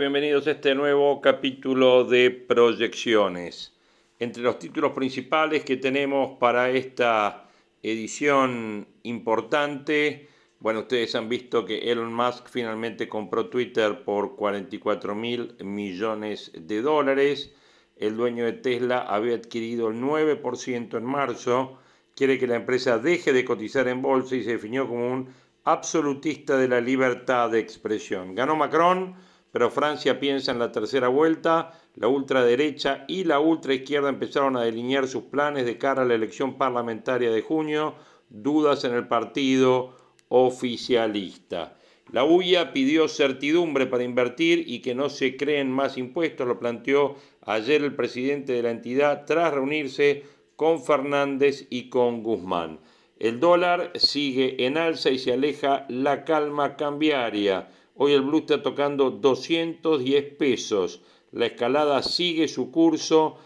Bienvenidos a este nuevo capítulo de proyecciones. Entre los títulos principales que tenemos para esta edición importante, bueno, ustedes han visto que Elon Musk finalmente compró Twitter por 44 mil millones de dólares. El dueño de Tesla había adquirido el 9% en marzo. Quiere que la empresa deje de cotizar en bolsa y se definió como un absolutista de la libertad de expresión. Ganó Macron pero Francia piensa en la tercera vuelta, la ultraderecha y la ultraizquierda empezaron a delinear sus planes de cara a la elección parlamentaria de junio, dudas en el partido oficialista. La UIA pidió certidumbre para invertir y que no se creen más impuestos, lo planteó ayer el presidente de la entidad tras reunirse con Fernández y con Guzmán. El dólar sigue en alza y se aleja la calma cambiaria. Hoy el blue está tocando 210 pesos. La escalada sigue su curso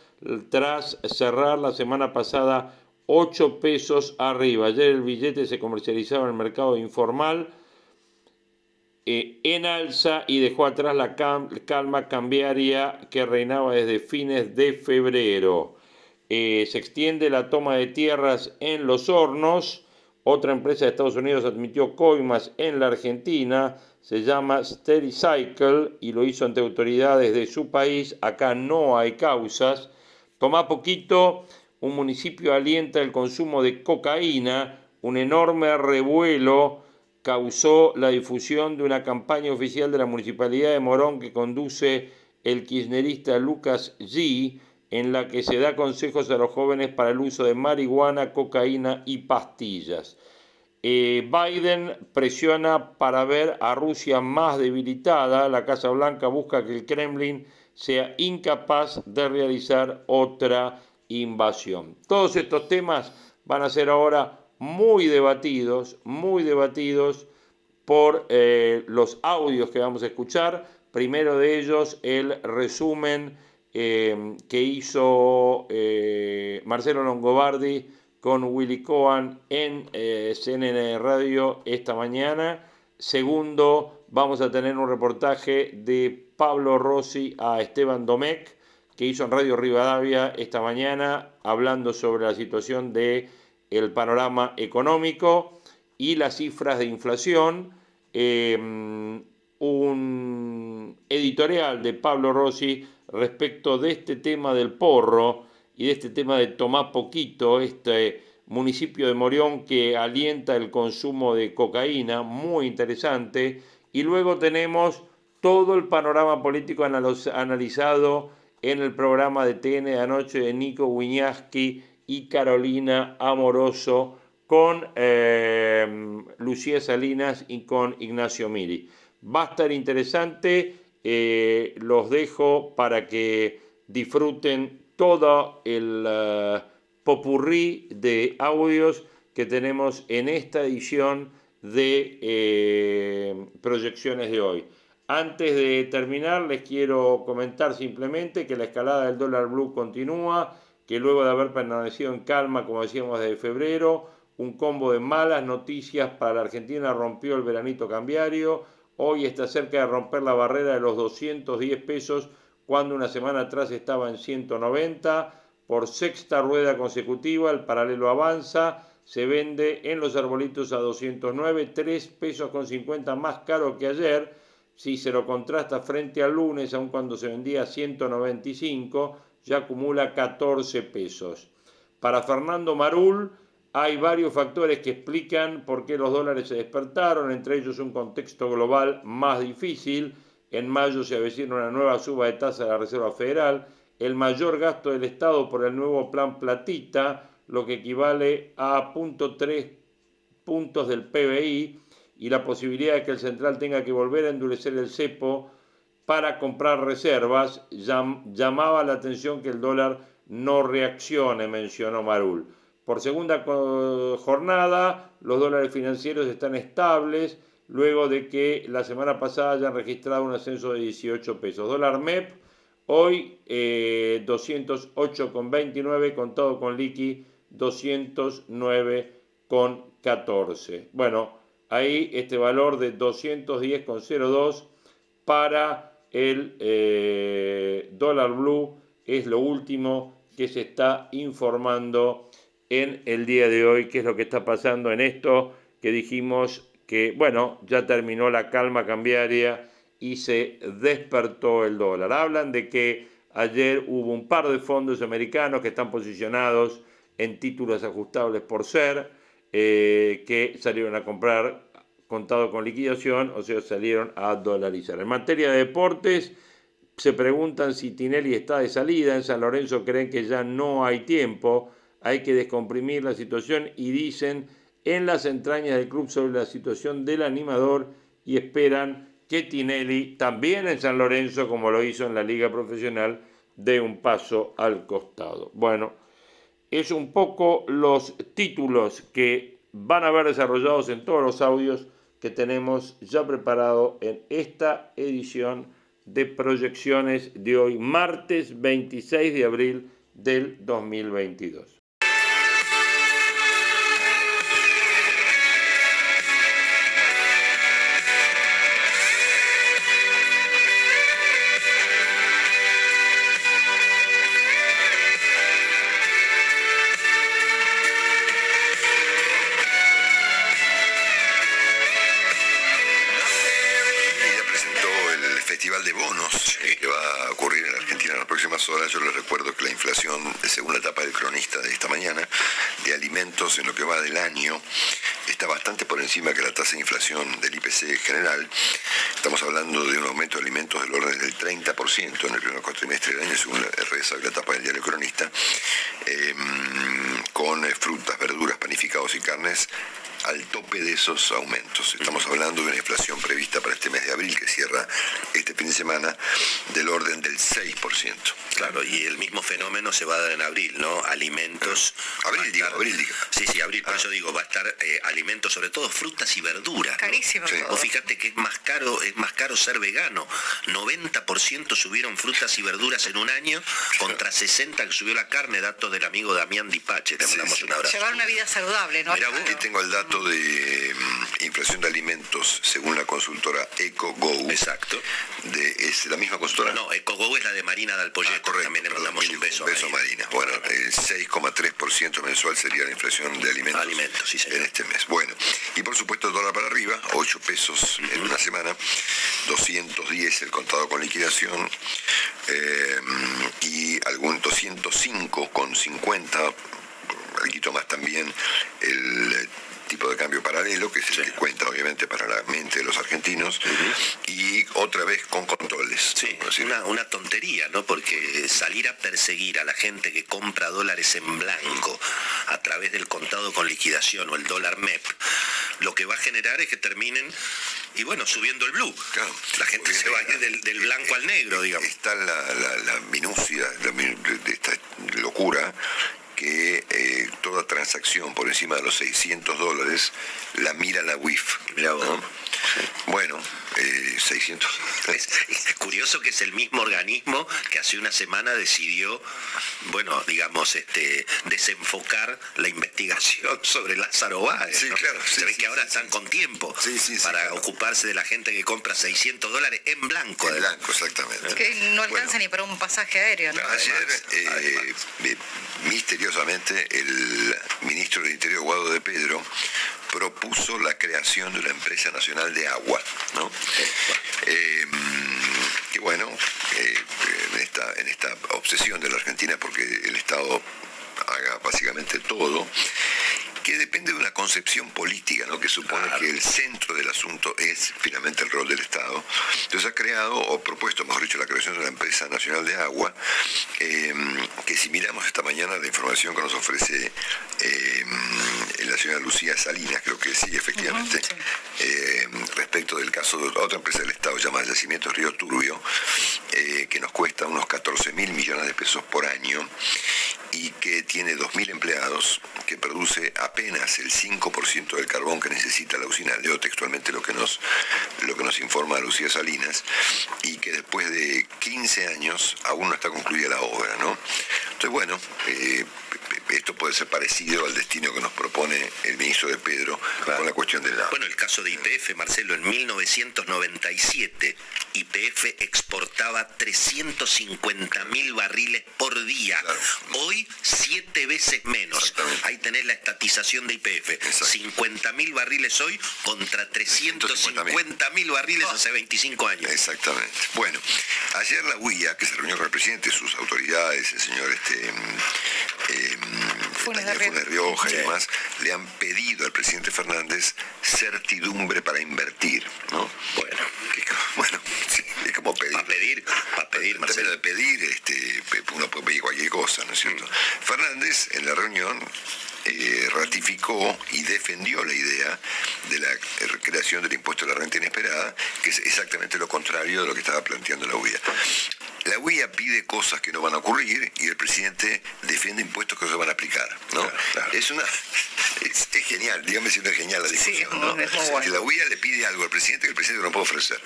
tras cerrar la semana pasada 8 pesos arriba. Ayer el billete se comercializaba en el mercado informal eh, en alza y dejó atrás la calma cambiaria que reinaba desde fines de febrero. Eh, se extiende la toma de tierras en los hornos. Otra empresa de Estados Unidos admitió coimas en la Argentina se llama Steady Cycle y lo hizo ante autoridades de su país. Acá no hay causas. Toma poquito, un municipio alienta el consumo de cocaína. Un enorme revuelo causó la difusión de una campaña oficial de la Municipalidad de Morón que conduce el kirchnerista Lucas G, en la que se da consejos a los jóvenes para el uso de marihuana, cocaína y pastillas. Eh, Biden presiona para ver a Rusia más debilitada. La Casa Blanca busca que el Kremlin sea incapaz de realizar otra invasión. Todos estos temas van a ser ahora muy debatidos, muy debatidos por eh, los audios que vamos a escuchar. Primero de ellos, el resumen eh, que hizo Marcelo Longobardi con Willy Cohen en eh, CNN Radio esta mañana. Segundo, vamos a tener un reportaje de Pablo Rossi a Esteban Domecq, que hizo en Radio Rivadavia esta mañana, hablando sobre la situación del el panorama económico y las cifras de inflación. Em, un editorial de Pablo Rossi respecto de este tema del porro y de este tema de tomar poquito, este municipio de Morión que alienta el consumo de cocaína, muy interesante, y luego tenemos todo el panorama político analizado en el programa de TN de anoche de Nico Wiñaski y Carolina Amoroso con eh, Lucía Salinas y con Ignacio Miri. Va a estar interesante, eh, los dejo para que disfruten todo el uh, popurrí de audios que tenemos en esta edición de eh, proyecciones de hoy. Antes de terminar, les quiero comentar simplemente que la escalada del dólar blue continúa, que luego de haber permanecido en calma, como decíamos desde febrero, un combo de malas noticias para la Argentina rompió el veranito cambiario. Hoy está cerca de romper la barrera de los 210 pesos cuando una semana atrás estaba en 190. Por sexta rueda consecutiva, el paralelo avanza, se vende en los arbolitos a 209, 3 pesos con 50 más caro que ayer. Si se lo contrasta frente al lunes, aun cuando se vendía a 195, ya acumula 14 pesos. Para Fernando Marul, hay varios factores que explican por qué los dólares se despertaron, entre ellos un contexto global más difícil, en mayo se avecina una nueva suba de tasa de la Reserva Federal. el mayor gasto del Estado por el nuevo plan Platita, lo que equivale a 0.3 puntos del PBI, y la posibilidad de que el central tenga que volver a endurecer el cepo para comprar reservas, llamaba la atención que el dólar no reaccione, mencionó Marul. Por segunda jornada, los dólares financieros están estables luego de que la semana pasada hayan registrado un ascenso de 18 pesos. Dólar MEP, hoy eh, 208,29, contado con liqui 209,14. Bueno, ahí este valor de 210,02 para el eh, dólar blue es lo último que se está informando en el día de hoy, qué es lo que está pasando en esto que dijimos que, bueno, ya terminó la calma cambiaria y se despertó el dólar. Hablan de que ayer hubo un par de fondos americanos que están posicionados en títulos ajustables por ser, eh, que salieron a comprar contado con liquidación, o sea, salieron a dolarizar. En materia de deportes, se preguntan si Tinelli está de salida, en San Lorenzo creen que ya no hay tiempo, hay que descomprimir la situación y dicen en las entrañas del club sobre la situación del animador y esperan que Tinelli, también en San Lorenzo, como lo hizo en la liga profesional, dé un paso al costado. Bueno, es un poco los títulos que van a ver desarrollados en todos los audios que tenemos ya preparado en esta edición de proyecciones de hoy, martes 26 de abril del 2022. General. Estamos hablando de un aumento de alimentos del orden del 30% en el primer cuatrimestre del año, según la la etapa del diario cronista, em, con frutas, verduras, panificados y carnes al tope de esos aumentos. Estamos hablando de una inflación prevista para este mes de abril, que cierra este fin de semana, del orden del 6%. Claro, y el mismo fenómeno se va a dar en abril, ¿no? Alimentos. Abril, digo, abril, digo. Sí, sí, abril, por ah. eso digo, va a estar eh, alimentos, sobre todo frutas y verduras. Carísimo. O fíjate que es más caro, es más caro ser vegano. 90% subieron frutas y verduras en un año, contra 60 que subió la carne, datos del amigo Damián Dipache. Te mandamos un abrazo. Llevar una vida saludable, ¿no? Mira, aquí tengo el dato de mm, inflación de alimentos según la consultora EcoGo. Exacto. De, ¿Es la misma consultora? No, EcoGo es la de Marina de Alpoyet. Ah, correcto. También le mandamos un beso. Beso Marina. Bueno, el 6,3% mensual sería la inflación de alimentos, alimentos sí, en este mes. Bueno, y por supuesto el dólar para arriba, 8 pesos en una semana, 210 el contado con liquidación eh, y algún 205 con 50 algo más también el tipo de cambio paralelo, que es el que cuenta obviamente para la mente de los argentinos, y otra vez con controles. Sí, una, una, tontería, ¿no? Porque salir a perseguir a la gente que compra dólares en blanco a través del contado con liquidación o el dólar MEP, lo que va a generar es que terminen y bueno, subiendo el blue. la gente se va a ir del, blanco al negro, digamos. Está la, la, minucia de esta locura que eh, toda transacción por encima de los 600 dólares la mira la WIF. Bueno, 600. Eh, es, curioso que es el mismo organismo que hace una semana decidió, bueno, digamos, este, desenfocar la investigación sobre Lázaro Báez. Sí, claro. Se ve que ahora están con tiempo para ocuparse de la gente que compra 600 dólares en blanco. En blanco, exactamente. Que no alcanza ni para un pasaje aéreo. ¿no? Ayer, eh, misteriosamente, el ministro del Interior, Guado de Pedro, propuso la creación de una empresa nacional de agua. Eh, que bueno, eh, en esta obsesión de la Argentina porque el Estado haga básicamente todo, que depende de una concepción política, ¿no? que supone que el centro del asunto es finalmente el rol del Estado. Entonces ha creado, o propuesto, mejor dicho, la creación de una empresa nacional de agua, em, que si miramos esta mañana la información que nos ofrece em, la señora Lucía Salinas, creo que sí, efectivamente, em, respecto del caso de otra empresa del Estado llamada Yacimientos Río Turbio, eh, que nos cuesta unos 14 mil millones de pesos por año y que tiene 2.000 empleados, que produce apenas el 5% del carbón que necesita la usina, leo textualmente lo que, nos, lo que nos informa Lucía Salinas, y que después de 15 años aún no está concluida la obra. ¿no? Entonces, bueno, eh, esto puede ser parecido al destino que nos propone el ministro de Pedro con la cuestión del agua. Bueno, el caso de IPF, Marcelo, en 1997 IPF exportaba 350 mil barriles por día. Hoy, siete veces menos. Ahí tenés la estatización de IPF. 50 mil barriles hoy contra 350 mil barriles hace 25 años. Exactamente. Bueno, ayer la UIA, que se reunió con el presidente, sus autoridades, el señor este, eh, Funes Rioja y demás, le han pedido al presidente Fernández certidumbre para invertir, ¿no? Bueno, bueno, es como pedir. Para pedir, para pedir, Marcelo. de pedir, este, uno puede pedir cualquier cosa, ¿no es cierto? Fernández, en la reunión, eh, ratificó y defendió la idea de la creación del impuesto a la renta inesperada, que es exactamente lo contrario de lo que estaba planteando la UIA. La UIA pide cosas que no van a ocurrir y el presidente defiende impuestos que no se van a aplicar. ¿no? Es una es, genial, dígame si no es genial la discusión. ¿no? Que la UIA le pide algo al presidente que el presidente no puede ofrecer.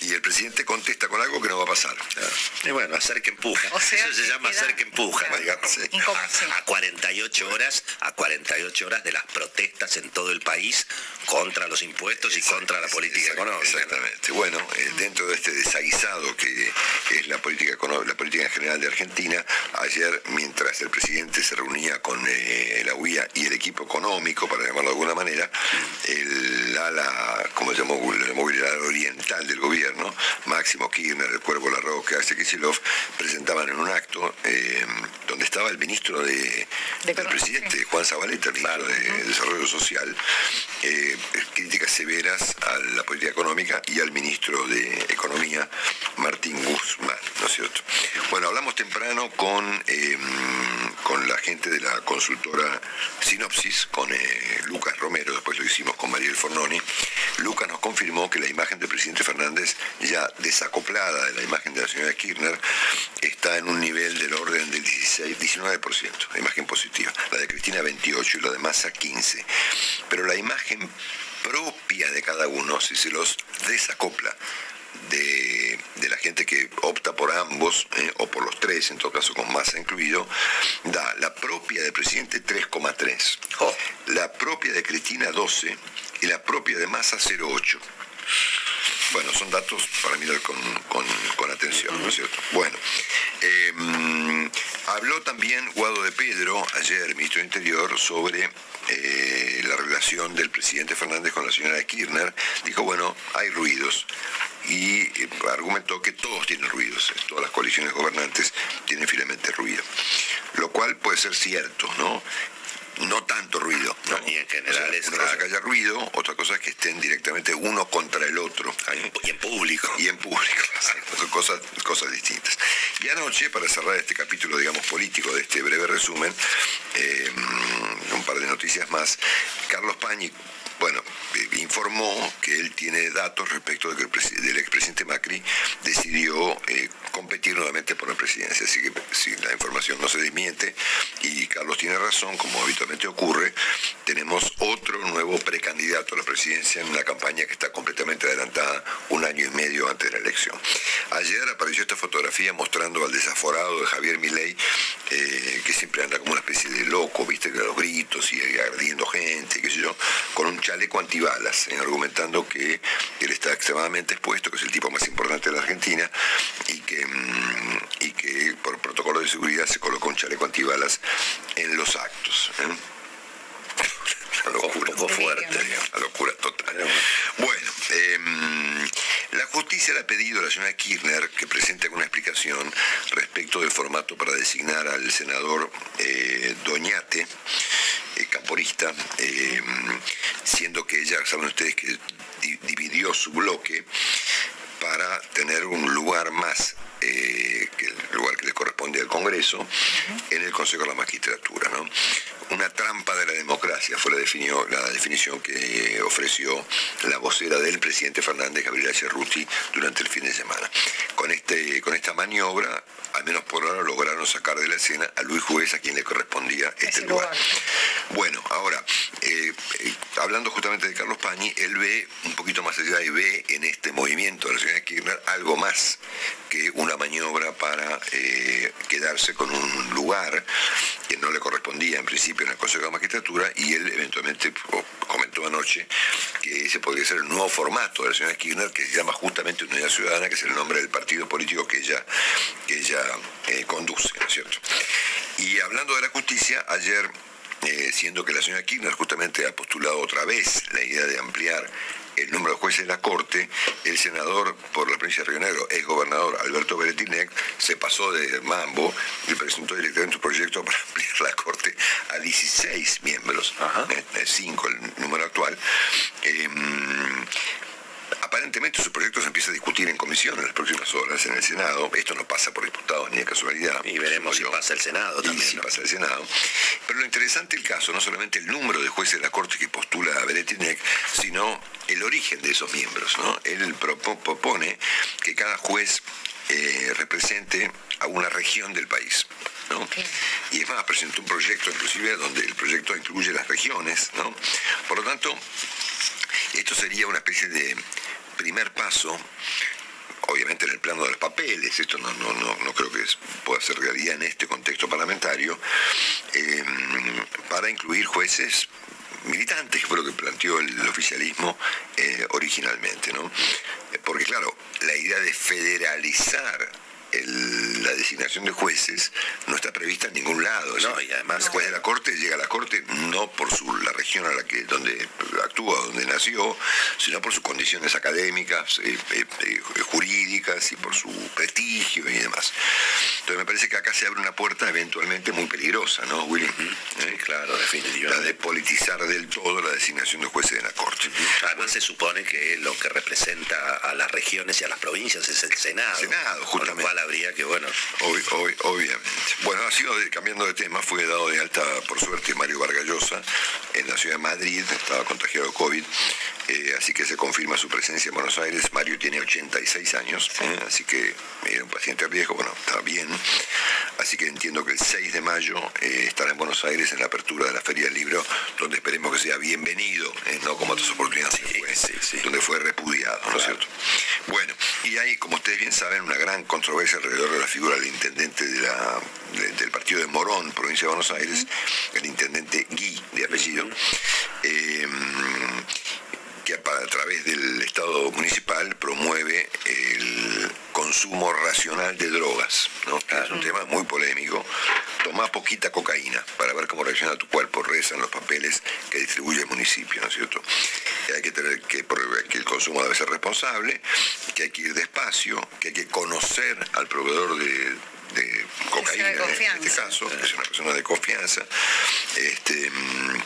Y el presidente contesta con algo que no va a pasar. Y bueno, hacer que empuja. Eso se llama hacer que empuja. A, 48 horas, a 48 horas de las protestas en todo el país contra los impuestos y contra la política económica. Exactamente. Bueno, eh, dentro de este desaguisado que es la política la política en general de Argentina, ayer mientras el presidente se reunía con eh, la UIA y el equipo económico, para llamarlo de alguna manera, el ala, como se llamó, el ala oriental del gobierno, Máximo Kirchner, el Cuervo Larroque, Axel Kicillof, presentaban en un acto eh, donde estaba el ministro de, del presidente, Juan Zabaleta, el ministro de Desarrollo Social, eh, críticas severas a la política económica y al ministro de Economía, Martín Guzmán, ¿no es cierto? Bueno, hablamos temprano con, eh, con la gente de la consultora Sinopsis, con eh, Lucas Romero, después lo hicimos con Mariel Fornoni. Lucas nos confirmó que la imagen del presidente Fernández, ya desacoplada de la imagen de la señora Kirchner, está en un nivel del orden del 16, 19%, la imagen positiva. La de Cristina 28 y la de Massa 15. Pero la imagen propia de cada uno, si se los desacopla de, la gente que opta por ambos, eh, o por los tres, en todo caso con masa incluido, da la propia del presidente 3,3, la propia de Cristina 12 y la propia de masa 0,8. Bueno, son datos para mirar con, con, atención, ¿no es cierto? Bueno, em, habló también Guado de Pedro, ayer, ministro de Interior, sobre eh, la relación del presidente Fernández con la señora Kirchner. Dijo, bueno, hay ruidos y eh, argumentó que todos tienen ruidos, todas las coaliciones gobernantes tienen finalmente ruido, lo cual puede ser cierto, ¿no? No tanto ruido. No, y en general es una cosa que haya ruido, otra cosa es que estén directamente uno contra el otro. Y en público. Y en público, son cosas, cosas distintas. Y anoche, para cerrar este capítulo, digamos, político de este breve resumen, eh, un par de noticias más, Carlos Pañi bueno, eh, informó que él tiene datos respecto de que el expresidente Macri decidió eh, competir nuevamente por la presidencia. Así que si la información no se desmiente y Carlos tiene razón, como habitualmente ocurre, tenemos otro nuevo precandidato a la presidencia en una campaña que está completamente adelantada un año y medio antes de la elección. Ayer apareció esta fotografía mostrando al desaforado de Javier Milei, eh, que siempre anda como una especie de loco, viste, de los gritos y agrediendo gente, qué sé yo, con un chaleco antibalas, eh, argumentando que él está extremadamente expuesto, que es el tipo más importante de la Argentina, y que, mm, por protocolo de seguridad se colocó un chaleco antibalas en los actos. ¿eh? Una locura. Un poco fuerte. Una locura total. Bueno, em, la justicia le ha pedido a la señora Kirchner que presente una explicación respecto del formato para designar al senador eh, Doñate camporista, siendo que ella, saben ustedes que dividió su bloque para tener un lugar más que el lugar que le corresponde al Congreso en el Consejo de la Magistratura. ¿no? Una trampa de la democracia, fue la, definió, la definición que ofreció la vocera del presidente Fernández, Gabriela Cerruti, durante el fin de semana. Con, este, con esta maniobra, al menos por ahora, lograron sacar de la escena a Luis Juez, a quien le correspondía este lugar. Bueno, ahora, eh, eh, hablando justamente de Carlos Pañi, él ve un poquito más allá y ve en este movimiento de la señora Kirchner algo más que una maniobra para eh, quedarse con un lugar que no le correspondía en principio en el Consejo de Magistratura y él eventualmente comentó anoche que ese podría ser el nuevo formato de la señora Kirchner que se llama justamente Unidad Ciudadana, que es el nombre del partido político que ella, que ella eh, conduce, ¿no es cierto? Y hablando de la justicia, ayer eh, siendo que la señora Kirchner justamente ha postulado otra vez la idea de ampliar el número de jueces de la Corte, el senador por la provincia de Río Negro, ex gobernador Alberto Beretinec, se pasó de mambo y presentó directamente un proyecto para ampliar la Corte a 16 miembros, 5 el número actual. Em, aparentemente su proyecto se empieza a discutir en comisión en las próximas horas en el Senado. Esto no pasa por diputados ni de casualidad. Y veremos si pasa el Senado también. si pasa el Senado. Pero lo interesante del caso, no solamente el número de jueces de la Corte que postula a Beretinec, sino el origen de esos miembros. ¿no? Él propone que cada juez eh, represente a una región del país. ¿no? Y es más, presentó un proyecto inclusive donde el proyecto incluye las regiones. ¿no? Por lo tanto, esto sería una especie de primer paso obviamente en el plano de los papeles, esto no, no, no, creo que pueda ser realidad en este contexto parlamentario, em, para incluir jueces militantes, que fue lo que planteó el oficialismo eh, originalmente, ¿no? Porque claro, la idea de federalizar la designación de jueces no está prevista en ningún lado. No, y además el juez de la corte llega a la corte no por su, la región a la que donde actúa, donde nació, sino por sus condiciones académicas, eh, eh, eh, jurídicas y por su prestigio y demás. Entonces me parece que acá se abre una puerta eventualmente muy peligrosa, ¿no, Willy? claro, definitivamente. La de politizar del todo la designación de jueces de la corte. Además se supone que lo que representa a las regiones y a las provincias es el Senado. Senado, justamente habría que, bueno. obviamente. Bueno, ha sido cambiando de tema, fue dado de alta, por suerte, Mario Vargallosa en la ciudad de Madrid, estaba contagiado de COVID, eh, así que se confirma su presencia en Buenos Aires. Mario tiene 86 años, eh, así que era un paciente viejo, bueno, está bien. Así que entiendo que el 6 de mayo eh, estará en Buenos Aires en la apertura de la Feria del Libro, donde esperemos que sea bienvenido, no como otras oportunidades donde fue repudiado, ¿no es cierto? Bueno, y hay, como ustedes bien saben, una gran controversia alrededor de la figura del intendente de la, del partido de Morón, provincia de Buenos Aires, el intendente Gui, de apellido, eh, que a, través del Estado municipal promueve el consumo racional de drogas, ¿no? es un tema muy polémico. Toma poquita cocaína para ver cómo reacciona tu cuerpo, rezan los papeles que distribuye el municipio, ¿no es cierto? Que hay que tener que, que el consumo debe ser responsable, que hay que ir despacio, que hay que conocer al proveedor de de cocaína en este caso, que es una persona de confianza. Este, mm,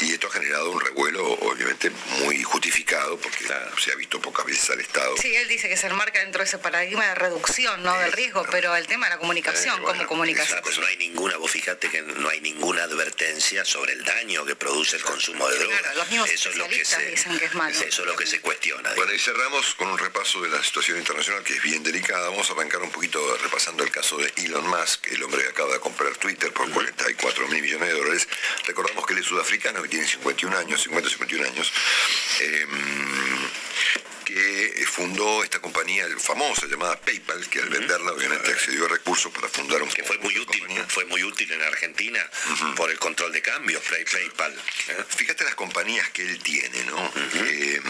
y esto ha generado un revuelo obviamente muy justificado porque se ha visto pocas veces al Estado. Sí, él dice que se enmarca dentro de ese paradigma de reducción ¿no? del riesgo, pero el tema de la comunicación, como comunicación. no hay ninguna, vos fíjate que no hay ninguna advertencia sobre el daño que produce el consumo de drogas. Claro, los mismos eso es lo que se, dicen que es malo. Eso es lo que se cuestiona. Bueno, y cerramos con un repaso de la situación internacional que es bien delicada. Vamos a arrancar un poquito repasando el caso de Elon Musk, el hombre que acaba de comprar Twitter por 44 mil millones de dólares. Recordamos que él es sudafricano, que tiene 51 años, 50, 51 años. Em, que fundó esta compañía famosa llamada PayPal, que al venderla obviamente accedió a recursos para fundar un que fue muy útil, fue muy útil en Argentina por el control de cambios, PayPal. ¿eh? Fíjate las compañías que él tiene, ¿no? Eh,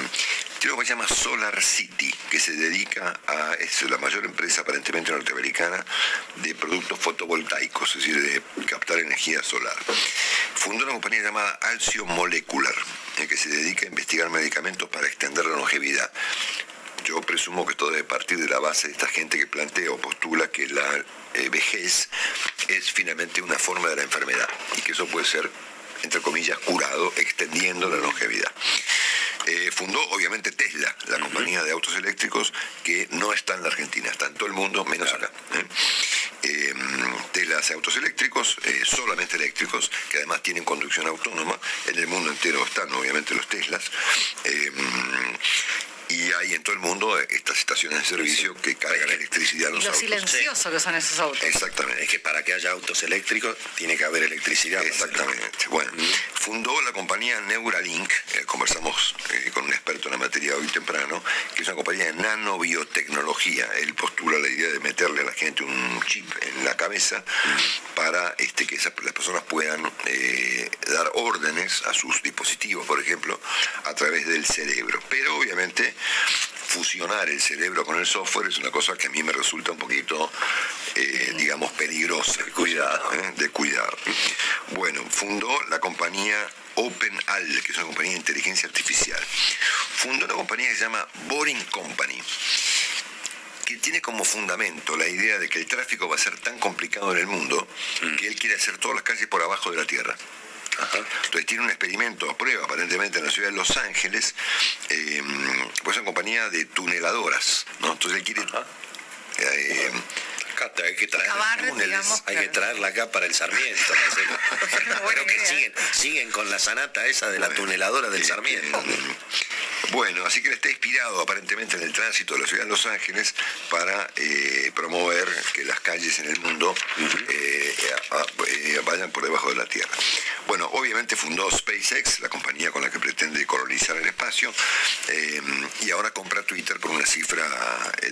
tiene lo que se llama Solar City, que se dedica a, es la mayor empresa aparentemente norteamericana de productos fotovoltaicos, es decir, de captar energía solar. Fundó una compañía llamada Alcio Molecular, que se dedica a investigar medicamentos para extender la longevidad. Yo presumo que esto debe partir de la base de esta gente que plantea o postula que la eh, vejez es finalmente una forma de la enfermedad y que eso puede ser entre comillas, curado, extendiendo la longevidad. Eh, fundó obviamente Tesla, la compañía de autos eléctricos que no está en la Argentina, está en todo el mundo, menos acá. ¿eh? Eh, hace autos eléctricos, solamente eléctricos, que además tienen conducción autónoma. En el mundo entero están obviamente los Teslas y hay en todo el mundo estas estaciones de servicio que cargan electricidad a los y lo autos. silencioso que son esos autos. Exactamente. Es que para que haya autos eléctricos tiene que haber electricidad. Exactamente. Bueno, fundó la compañía Neuralink, eh, conversamos eh, con un experto en la materia hoy temprano, que es una compañía de nanobiotecnología. Él postula la idea de meterle a la gente un chip en la cabeza para este, que esas, las personas puedan eh, dar órdenes a sus dispositivos, por ejemplo, a través del cerebro. Pero obviamente fusionar el cerebro con el software es una cosa que a mí me resulta un poquito, eh, digamos, peligrosa. De cuidado. ¿eh? De cuidado. Bueno, fundó la compañía OpenAL, que es una compañía de inteligencia artificial. Fundó una compañía que se llama Boring Company que tiene como fundamento la idea de que el tráfico va a ser tan complicado en el mundo que él quiere hacer todas las calles por abajo de la tierra. Entonces tiene un experimento a prueba aparentemente en la ciudad de Los Ángeles, eh, pues es una compañía de tuneladoras, ¿no? Entonces él quiere... Eh, hay que traer digamos, hay que traerla acá para el Sarmiento. Pero que siguen, siguen con la sanata esa de la tuneladora del Sarmiento. Bueno, así que él está inspirado aparentemente en el tránsito de la ciudad de Los Ángeles para eh, promover que las calles en el mundo eh, eh, vayan por debajo de la Tierra. Bueno, obviamente fundó SpaceX, la compañía con la que pretende colonizar el espacio, y ahora compra Twitter por una cifra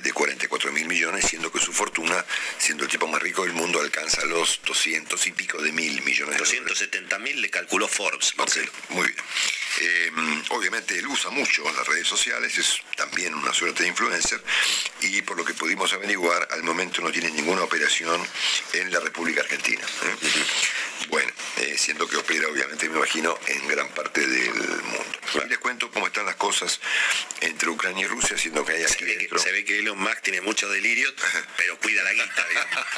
de 44 mil millones, siendo que su fortuna, siendo el tipo más rico del mundo, alcanza los 200 y pico de mil millones de 270 mil le calculó Forbes. muy bien. obviamente él usa mucho las redes sociales, es también una suerte de influencer y por lo que pudimos averiguar, al momento no tiene ninguna operación en la República Argentina. ¿eh? Bueno, eh, siendo que opera obviamente, me imagino, en gran parte del mundo. Y les cuento cómo están las cosas entre Ucrania y Rusia, siendo que hay aquí se ve que, se ve que Elon Musk tiene mucho delirio, pero cuida la guita.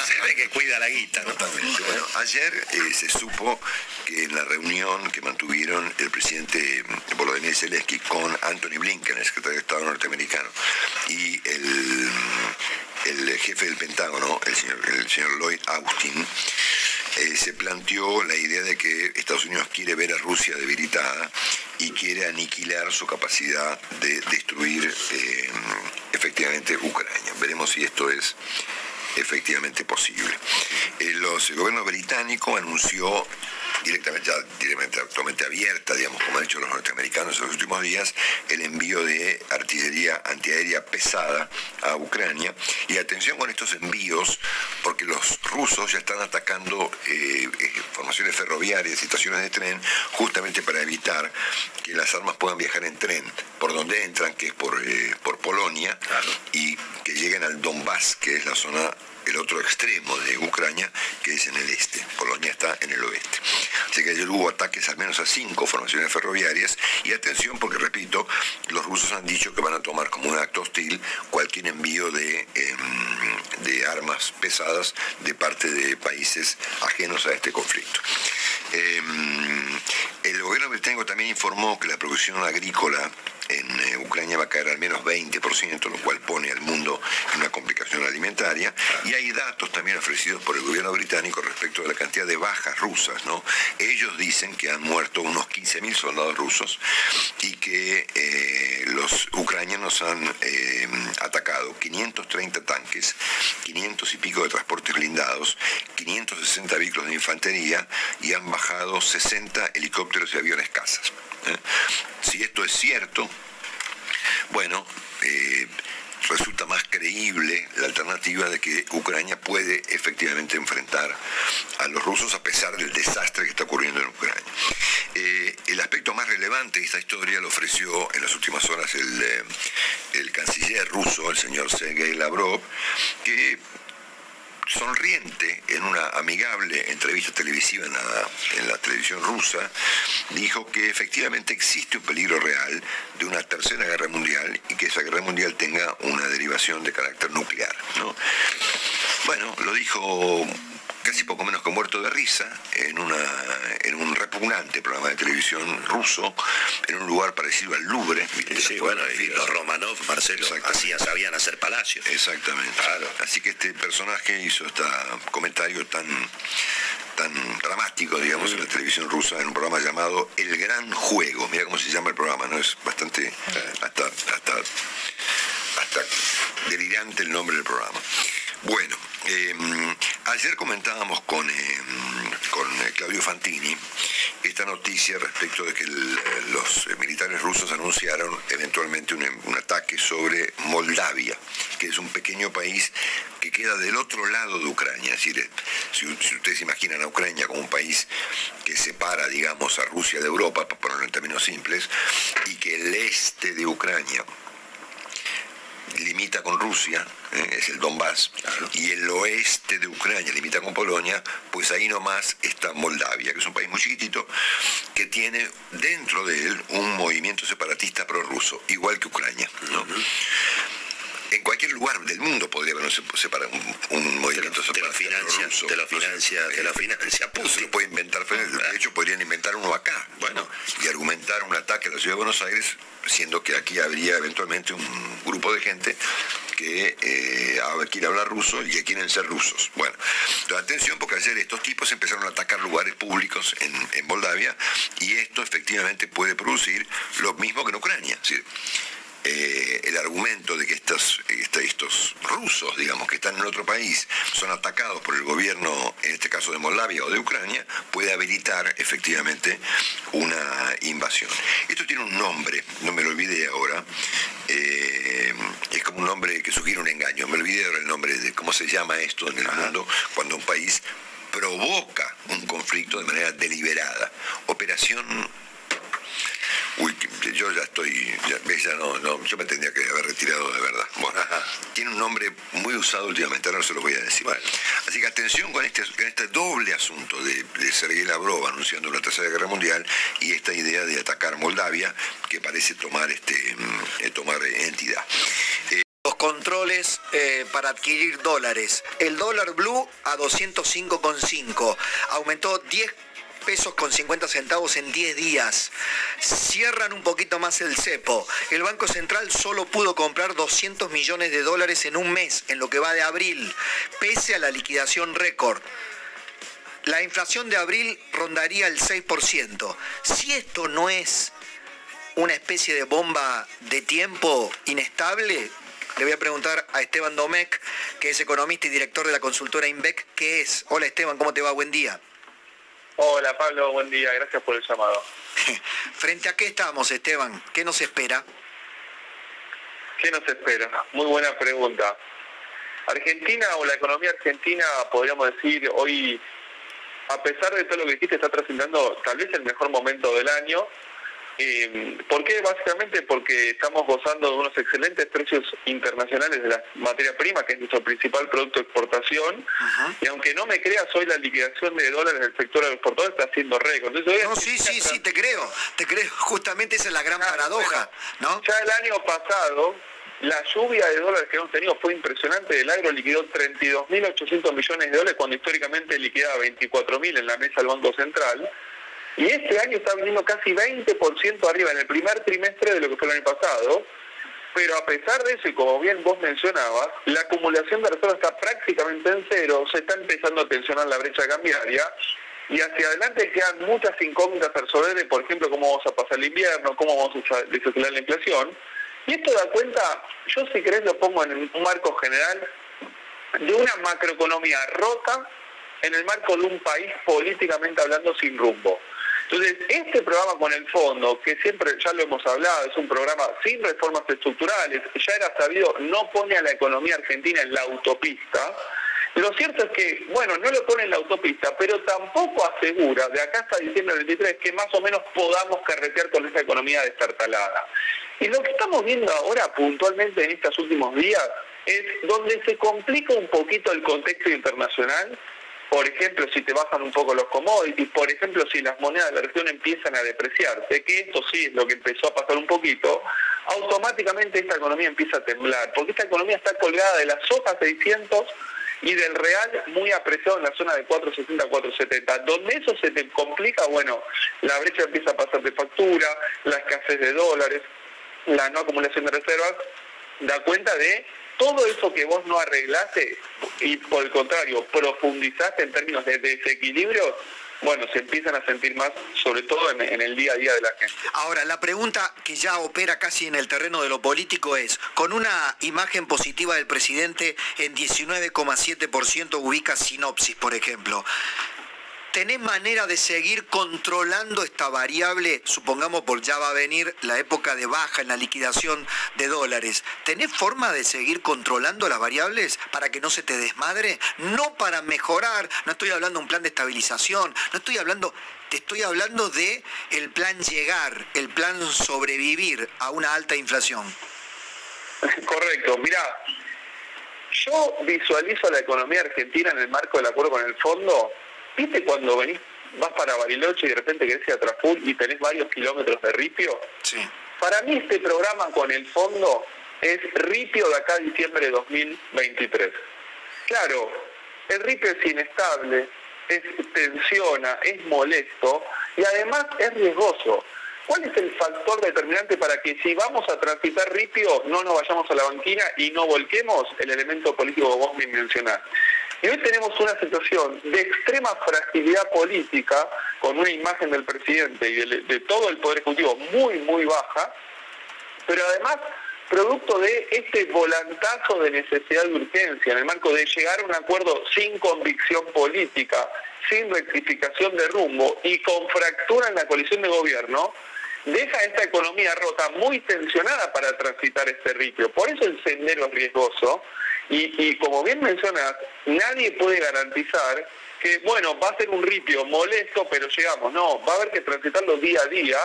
se ve que cuida la guita. ¿no? Bueno, ayer eh, se supo que en la reunión que mantuvieron el presidente Volodymyr Zelensky con Anthony Blinken, el secretario de Estado norteamericano, y el, el jefe del Pentágono, el señor, el señor Lloyd Austin, eh, se planteó la idea de que Estados Unidos quiere ver a Rusia debilitada y quiere aniquilar su capacidad de destruir eh, efectivamente Ucrania. Veremos si esto es efectivamente posible. Eh, el gobierno británico anunció directamente, directamente actualmente abierta, digamos, como han hecho los norteamericanos en los últimos días, el envío de artillería antiaérea pesada a Ucrania. Y atención con estos envíos, porque los rusos ya están atacando eh, eh, formaciones ferroviarias, estaciones de tren, justamente para evitar que las armas puedan viajar en tren por donde entran, que es por, eh, por Polonia, y que lleguen al Donbass, que es la zona el otro extremo de Ucrania, que es en el este. Polonia está en el oeste. Así que ayer hubo ataques al menos a cinco formaciones ferroviarias y atención porque, repito, los rusos han dicho que van a tomar como un acto hostil cualquier envío de, em, de armas pesadas de parte de países ajenos a este conflicto. Em, el gobierno británico también informó que la producción agrícola en eh, Ucrania va a caer al menos 20%, lo cual pone al mundo en una complicación alimentaria. Y hay datos también ofrecidos por el gobierno británico respecto de la cantidad de bajas rusas. ¿no? Ellos dicen que han muerto unos 15.000 soldados rusos y que eh, los ucranianos han eh, atacado 530 tanques, 500 y pico de transportes blindados, 560 vehículos de infantería y han bajado 60 helicópteros y aviones cazas. Si esto es cierto, bueno, eh, resulta más creíble la alternativa de que Ucrania puede efectivamente enfrentar a los rusos a pesar del desastre que está ocurriendo en Ucrania. Eh, el aspecto más relevante de esta historia lo ofreció en las últimas horas el, eh, el canciller ruso, el señor Sergei Lavrov, que sonriente en una amigable entrevista televisiva en la, televisión rusa, dijo que efectivamente existe un peligro real de una tercera guerra mundial y que esa guerra mundial tenga una derivación de carácter nuclear. Bueno, lo dijo casi poco menos que muerto de risa en, una, en un repugnante programa de televisión ruso, en un lugar parecido al Louvre. Sí, bueno, y los Romanov, Marcelo, hacían, sabían hacer palacios. Exactamente. Así que este personaje hizo este comentario tan tan dramático, digamos, en la televisión rusa, en un programa llamado El Gran Juego. Mira cómo se llama el programa, ¿no? Es bastante, hasta, hasta, hasta delirante el nombre del programa. Bueno, em, ayer comentábamos con, em, con eh, Claudio Fantini esta noticia respecto de que los militares rusos anunciaron eventualmente un, ataque sobre Moldavia, que es un pequeño país que queda del otro lado de Ucrania. Es decir, si, si ustedes imaginan a Ucrania como un país que separa, digamos, a Rusia de Europa, para ponerlo en términos simples, y que el este de Ucrania limita con Rusia, ¿eh? es el Donbass, y el oeste de Ucrania limita con Polonia, pues ahí nomás está Moldavia, que es un país muy chiquitito, que tiene dentro de él un movimiento separatista prorruso, igual que Ucrania. En cualquier lugar del mundo podría haber un, un, movimiento de, la financia, de la financia, de la financia Se lo puede inventar, de hecho podrían inventar uno acá, bueno, y argumentar un ataque a la ciudad de Buenos Aires siendo que aquí habría eventualmente un grupo de gente que eh, quiere hablar ruso y que quieren ser rusos. Bueno, atención porque ayer estos tipos empezaron a atacar lugares públicos en, Moldavia y esto efectivamente puede producir lo mismo que en Ucrania. Eh, el argumento de que estos, estos rusos, digamos, que están en otro país, son atacados por el gobierno, en este caso de Moldavia o de Ucrania, puede habilitar efectivamente una invasión. Esto tiene un nombre, no me lo olvidé ahora, eh, es como un nombre que sugiere un engaño, me olvidé ahora el nombre de cómo se llama esto en el mundo cuando un país provoca un conflicto de manera deliberada. Operación Uy, yo ya estoy, ya, no, no, yo me tendría que haber retirado de verdad. Bueno, tiene un nombre muy usado últimamente, ahora no se lo voy a decir. Así que atención con este, este doble asunto de, de Sergei Lavrov anunciando la Tercera Guerra Mundial y esta idea de atacar Moldavia que parece tomar, este, mm, eh, tomar entidad eh, los controles eh, para adquirir dólares. El dólar blue a 205,5. Aumentó 10 pesos con 50 centavos en 10 días. Cierran un poquito más el cepo. El Banco Central solo pudo comprar 200 millones de dólares en un mes, en lo que va de abril, pese a la liquidación récord. La inflación de abril rondaría el 6%. Si esto no es una especie de bomba de tiempo inestable, le voy a preguntar a Esteban Domecq, que es economista y director de la consultora INVEC, ¿qué es? Hola Esteban, ¿cómo te va? Buen día. Hola Pablo, buen día, gracias por el llamado. ¿Frente a qué estamos, Esteban? ¿Qué nos espera? ¿Qué nos espera? Muy buena pregunta. Argentina o la economía argentina, podríamos decir, hoy, a pesar de todo lo que dijiste, está transitando tal vez el mejor momento del año eh, ¿Por qué? Básicamente porque estamos gozando de unos excelentes precios internacionales de la materia prima, que es nuestro principal producto de exportación, y aunque no me creas, hoy la liquidación de dólares del sector exportador está haciendo récord. no, sí, sí, sí, te creo, te creo, justamente esa es la gran ah, paradoja, ¿no? Ya el año pasado, la lluvia de dólares que hemos tenido fue impresionante. El agro liquidó 32.800 millones de dólares cuando históricamente liquidaba 24.000 en la mesa del Banco Central. Y este año está viniendo casi 20% arriba en el primer trimestre de lo que fue el año pasado. Pero a pesar de eso, y como bien vos mencionabas, la acumulación de reservas está prácticamente en cero, se está empezando a tensionar la brecha cambiaria y hacia adelante quedan muchas incógnitas personales, por ejemplo, cómo vamos a pasar el invierno, cómo vamos a desacelerar la inflación. Y esto da cuenta, yo si querés lo pongo en un marco general, de una macroeconomía rota en el marco de un país políticamente hablando sin rumbo. Entonces, este programa con el fondo, que siempre ya lo hemos hablado, es un programa sin reformas estructurales, ya era sabido, no pone a la economía argentina en la autopista. Lo cierto es que, bueno, no lo pone en la autopista, pero tampoco asegura de acá hasta diciembre del 23 que más o menos podamos carretear con esa economía destartalada. Y lo que estamos viendo ahora puntualmente en estos últimos días es donde se complica un poquito el contexto internacional por ejemplo, si te bajan un poco los commodities, por ejemplo, si las monedas de la región empiezan a depreciarse, que esto sí es lo que empezó a pasar un poquito, automáticamente esta economía empieza a temblar, porque esta economía está colgada de la soja 600 y del real muy apreciado en la zona de 460 470. Donde eso se te complica, bueno, la brecha empieza a pasar de factura, la escasez de dólares, la no acumulación de reservas, da cuenta de todo eso que vos no arreglaste y por el contrario profundizaste en términos de desequilibrio, bueno, se empiezan a sentir más, sobre todo en, el día a día de la gente. Ahora, la pregunta que ya opera casi en el terreno de lo político es, con una imagen positiva del presidente en 19,7% ubica sinopsis, por ejemplo. ¿Tenés manera de seguir controlando esta variable? Supongamos por ya va a venir la época de baja en la liquidación de dólares. ¿Tenés forma de seguir controlando las variables para que no se te desmadre? No para mejorar, no estoy hablando de un plan de estabilización, no estoy hablando, te estoy hablando de el plan llegar, el plan sobrevivir a una alta inflación. Correcto, mira, yo visualizo la economía argentina en el marco del acuerdo con el fondo ¿Viste cuando venís, vas para Bariloche y de repente querés ir a Traful y tenés varios kilómetros de ripio? Sí. Para mí este programa con el fondo es ripio de acá a diciembre de 2023. Claro, el ripio es inestable, es tensiona, es molesto y además es riesgoso. ¿Cuál es el factor determinante para que si vamos a transitar ripio no nos vayamos a la banquina y no volquemos el elemento político que vos me mencionás? Y hoy tenemos una situación de extrema fragilidad política, con una imagen del presidente y de, todo el Poder Ejecutivo muy, muy baja, pero además producto de este volantazo de necesidad de urgencia, en el marco de llegar a un acuerdo sin convicción política, sin rectificación de rumbo y con fractura en la coalición de gobierno, deja esta economía rota muy tensionada para transitar este ritmo. Por eso el sendero es riesgoso y, como bien mencionas, nadie puede garantizar que, bueno, va a ser un ripio molesto, pero llegamos. No, va a haber que transitarlo día a día.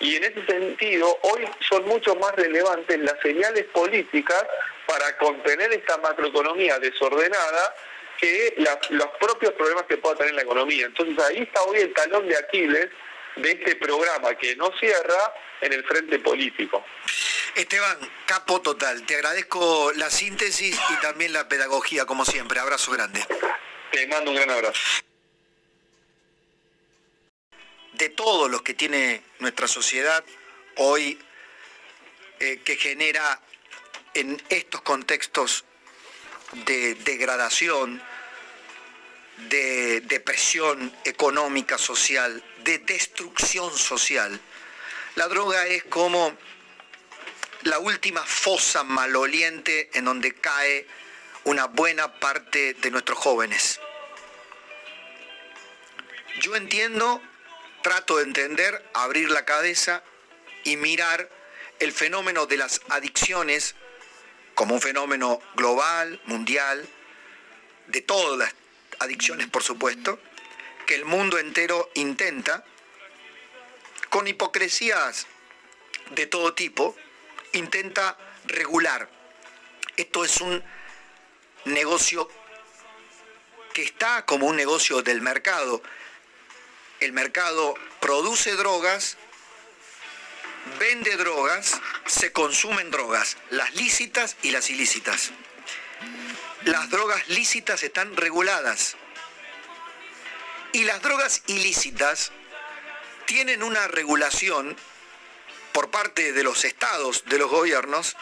Y en ese sentido, hoy son mucho más relevantes las señales políticas para contener esta macroeconomía desordenada que los propios problemas que pueda tener la economía. Entonces ahí está hoy el talón de Aquiles de este programa que no cierra en el frente político. Esteban, capo total. Te agradezco la síntesis y también la pedagogía, como siempre. Abrazo grande. Te mando un gran abrazo. De todos los que tiene nuestra sociedad hoy, eh, que genera en estos contextos de degradación, de depresión económica, social, de destrucción social, la droga es como la última fosa maloliente en donde cae una buena parte de nuestros jóvenes. Yo entiendo, trato de entender, abrir la cabeza y mirar el fenómeno de las adicciones como un fenómeno global, mundial, de todas las adicciones por supuesto, que el mundo entero intenta, con hipocresías de todo tipo, intenta regular. Esto es un negocio que está como un negocio del mercado. El mercado produce drogas, vende drogas, se consumen drogas, las lícitas y las ilícitas. Las drogas lícitas están reguladas y las drogas ilícitas tienen una regulación por parte de los estados, de los gobiernos,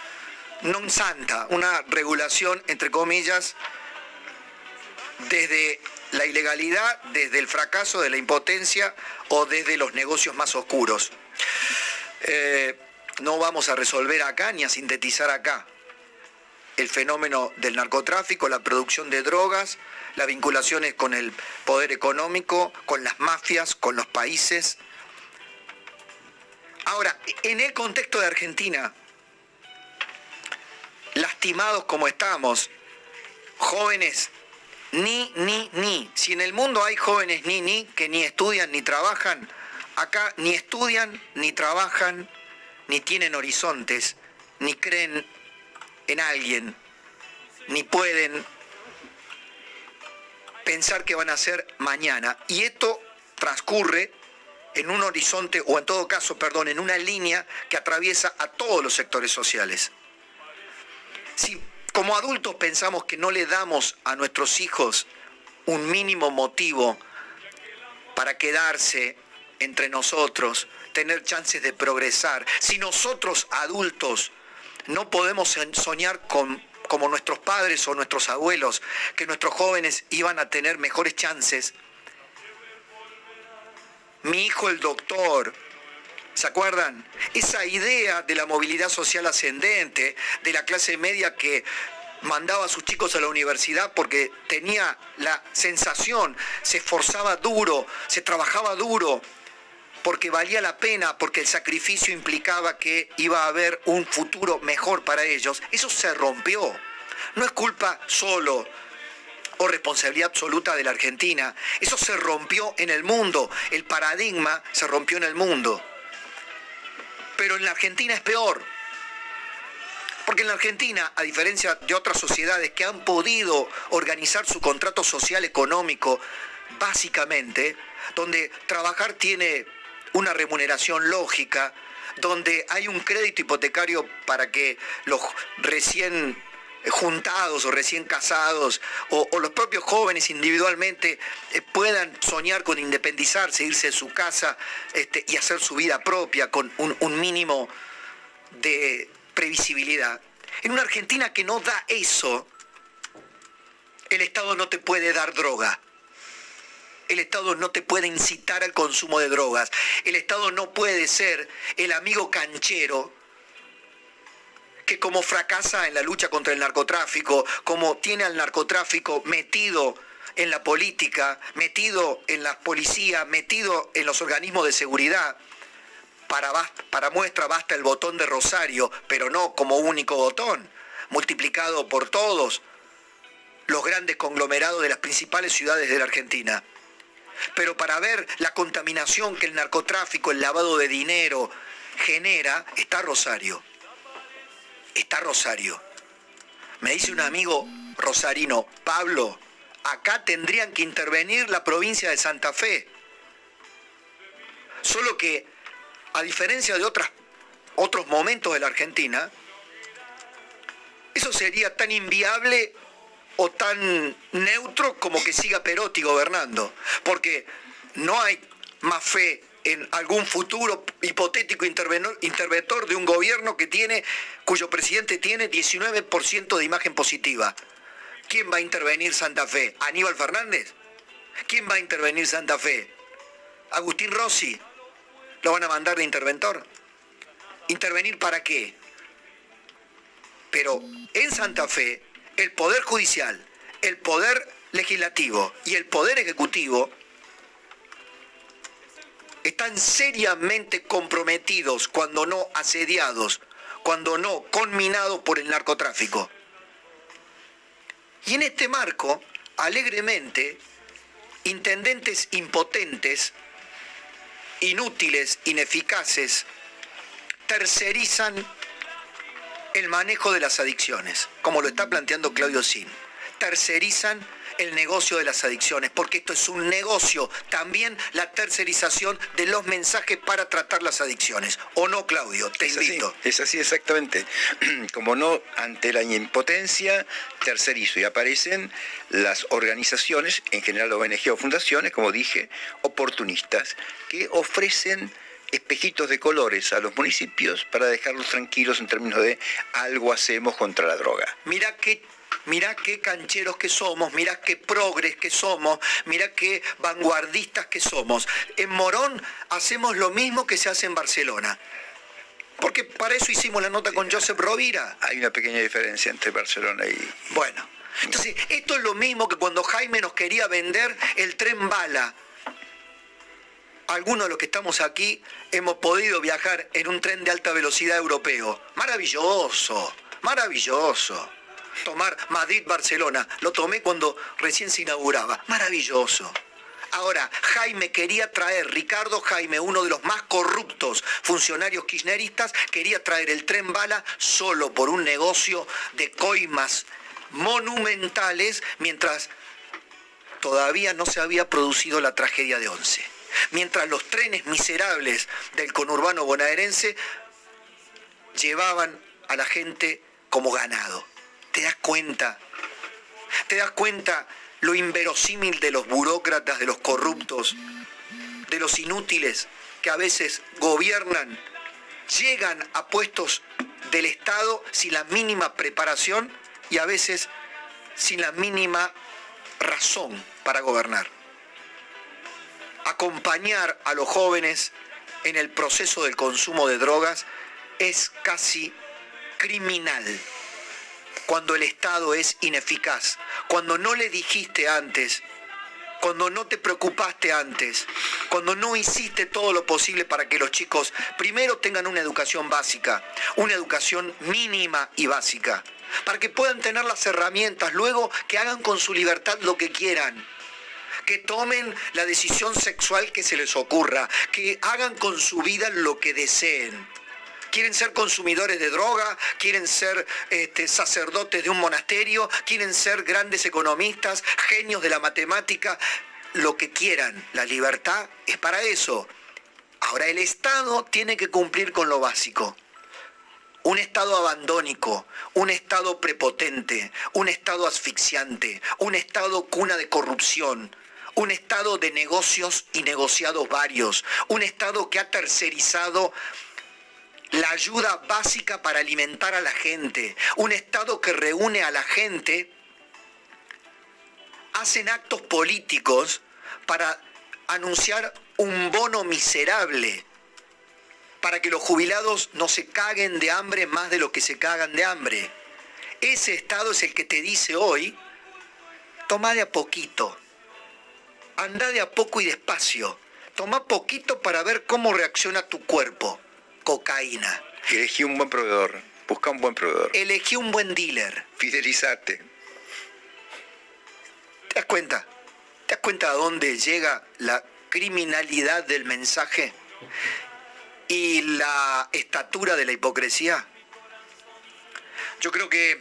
non santa, una regulación, entre comillas, desde la ilegalidad, desde el fracaso, de la impotencia o desde los negocios más oscuros. Eh, no vamos a resolver acá ni a sintetizar acá el fenómeno del narcotráfico, la producción de drogas, las vinculaciones con el poder económico, con las mafias, con los países, Ahora, en el contexto de Argentina, lastimados como estamos, jóvenes, ni, ni, ni. Si en el mundo hay jóvenes ni, ni, que ni estudian ni trabajan, acá ni estudian, ni trabajan, ni tienen horizontes, ni creen en alguien, ni pueden pensar que van a ser mañana. Y esto transcurre en un horizonte, o en todo caso, perdón, en una línea que atraviesa a todos los sectores sociales. Si como adultos pensamos que no le damos a nuestros hijos un mínimo motivo para quedarse entre nosotros, tener chances de progresar. Si nosotros adultos no podemos soñar con, como nuestros padres o nuestros abuelos, que nuestros jóvenes iban a tener mejores chances, mi hijo el doctor, ¿Se acuerdan? Esa idea de la movilidad social ascendente, de la clase media que mandaba a sus chicos a la universidad porque tenía la sensación, se esforzaba duro, se trabajaba duro, porque valía la pena, porque el sacrificio implicaba que iba a haber un futuro mejor para ellos, eso se rompió. No es culpa solo o responsabilidad absoluta de la Argentina, eso se rompió en el mundo, el paradigma se rompió en el mundo. Pero en la Argentina es peor. Porque en la Argentina, a diferencia de otras sociedades que han podido organizar su contrato social económico básicamente, donde trabajar tiene una remuneración lógica, donde hay un crédito hipotecario para que los recién juntados o recién casados o, los propios jóvenes individualmente eh, puedan soñar con independizarse, irse de su casa este, y hacer su vida propia con un mínimo de previsibilidad. En una Argentina que no da eso, el Estado no te puede dar droga. El Estado no te puede incitar al consumo de drogas. El Estado no puede ser el amigo canchero que como fracasa en la lucha contra el narcotráfico, como tiene al narcotráfico metido en la política, metido en la policía, metido en los organismos de seguridad, para, para muestra basta el botón de Rosario, pero no como único botón, multiplicado por todos los grandes conglomerados de las principales ciudades de la Argentina. Pero para ver la contaminación que el narcotráfico, el lavado de dinero genera, está Rosario está Rosario. Me dice un amigo rosarino, Pablo, acá tendrían que intervenir la provincia de Santa Fe. Solo que, a diferencia de otras, otros momentos de la Argentina, eso sería tan inviable o tan neutro como que siga Perotti gobernando. Porque no hay más fe en algún futuro hipotético interventor de un gobierno que tiene, cuyo presidente tiene 19% de imagen positiva. ¿Quién va a intervenir Santa Fe? ¿Aníbal Fernández? ¿Quién va a intervenir Santa Fe? ¿Agustín Rossi? ¿Lo van a mandar de interventor? ¿Intervenir para qué? Pero en Santa Fe, el Poder Judicial, el Poder Legislativo y el Poder Ejecutivo están seriamente comprometidos, cuando no asediados, cuando no conminados por el narcotráfico. Y en este marco, alegremente, intendentes impotentes, inútiles, ineficaces, tercerizan el manejo de las adicciones, como lo está planteando Claudio Sin. Tercerizan el negocio de las adicciones, porque esto es un negocio, también la tercerización de los mensajes para tratar las adicciones. ¿O no, Claudio? Te invito. es así exactamente. Como no, ante la impotencia, tercerizo y aparecen las organizaciones, en general ONG o fundaciones, como dije, oportunistas, que ofrecen espejitos de colores a los municipios para dejarlos tranquilos en términos de algo hacemos contra la droga. Mira qué mirá qué cancheros que somos, mirá qué progres que somos, mirá qué vanguardistas que somos. En Morón hacemos lo mismo que se hace en Barcelona. Porque para eso hicimos la nota con Joseph Rovira. Hay una pequeña diferencia entre Barcelona y... Bueno, entonces esto es lo mismo que cuando Jaime nos quería vender el tren bala. Algunos de los que estamos aquí hemos podido viajar en un tren de alta velocidad europeo. Maravilloso, maravilloso tomar Madrid-Barcelona. Lo tomé cuando recién se inauguraba. Maravilloso. Ahora, Jaime quería traer, Ricardo Jaime, uno de los más corruptos funcionarios kirchneristas, quería traer el tren bala solo por un negocio de coimas monumentales, mientras todavía no se había producido la tragedia de Once. Mientras los trenes miserables del conurbano bonaerense llevaban a la gente como ganado ¿Te das cuenta? ¿Te das cuenta lo inverosímil de los burócratas, de los corruptos, de los inútiles que a veces gobiernan, llegan a puestos del Estado sin la mínima preparación y a veces sin la mínima razón para gobernar? Acompañar a los jóvenes en el proceso del consumo de drogas es casi criminal. Cuando el Estado es ineficaz, cuando no le dijiste antes, cuando no te preocupaste antes, cuando no hiciste todo lo posible para que los chicos primero tengan una educación básica, una educación mínima y básica, para que puedan tener las herramientas, luego que hagan con su libertad lo que quieran que tomen la decisión sexual que se les ocurra, que hagan con su vida lo que deseen. Quieren ser consumidores de droga, quieren ser este, sacerdotes de un monasterio, quieren ser grandes economistas, genios de la matemática, lo que quieran. La libertad es para eso. Ahora el Estado tiene que cumplir con lo básico. Un Estado abandónico, un Estado prepotente, un Estado asfixiante, un Estado cuna de corrupción, un Estado de negocios y negociados varios, un Estado que ha tercerizado la ayuda básica para alimentar a la gente, un Estado que reúne a la gente, hacen actos políticos para anunciar un bono miserable, para que los jubilados no se caguen de hambre más de lo que se cagan de hambre. Ese Estado es el que te dice hoy, toma de a poquito, anda de a poco y despacio. Toma poquito para ver cómo reacciona tu cuerpo. Cocaína. Elegí un buen proveedor. Busca un buen proveedor. Elegí un buen dealer. Fidelizate. ¿Te das cuenta? ¿Te das cuenta a dónde llega la criminalidad del mensaje y la estatura de la hipocresía? Yo creo que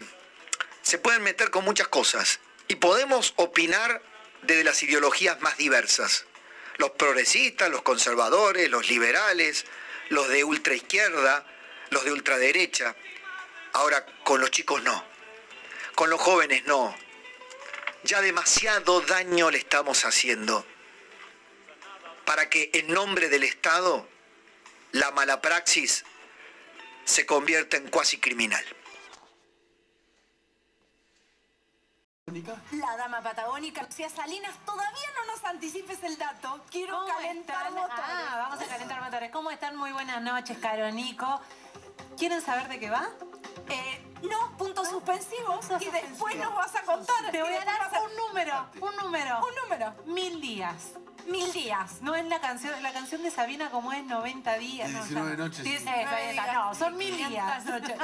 se pueden meter con muchas cosas y podemos opinar desde las ideologías más diversas. Los progresistas, los conservadores, los liberales, los de ultraizquierda, los de ultraderecha. Ahora, con los chicos no. Con los jóvenes no. Ya demasiado daño le estamos haciendo para que en nombre del Estado la mala praxis se convierta en cuasi criminal. La dama patagónica, Lucía Salinas, todavía no nos anticipes el dato. Quiero ¿Cómo calentar están? motores. Ah, vamos a calentar motores. ¿Cómo están? Muy buenas noches, Caro Nico. ¿Quieren saber de qué va? Eh, no, puntos suspensivos. Puntos y después suspensivos. nos vas a contar. Te voy a dar un número, un número. Un número. Mil días. Mil días. No es la canción, la canción de Sabina como es 90 días. no, 19 ya- noches. Diez- Nueve eh, ahí está, días. No, son mil 500 días. noches.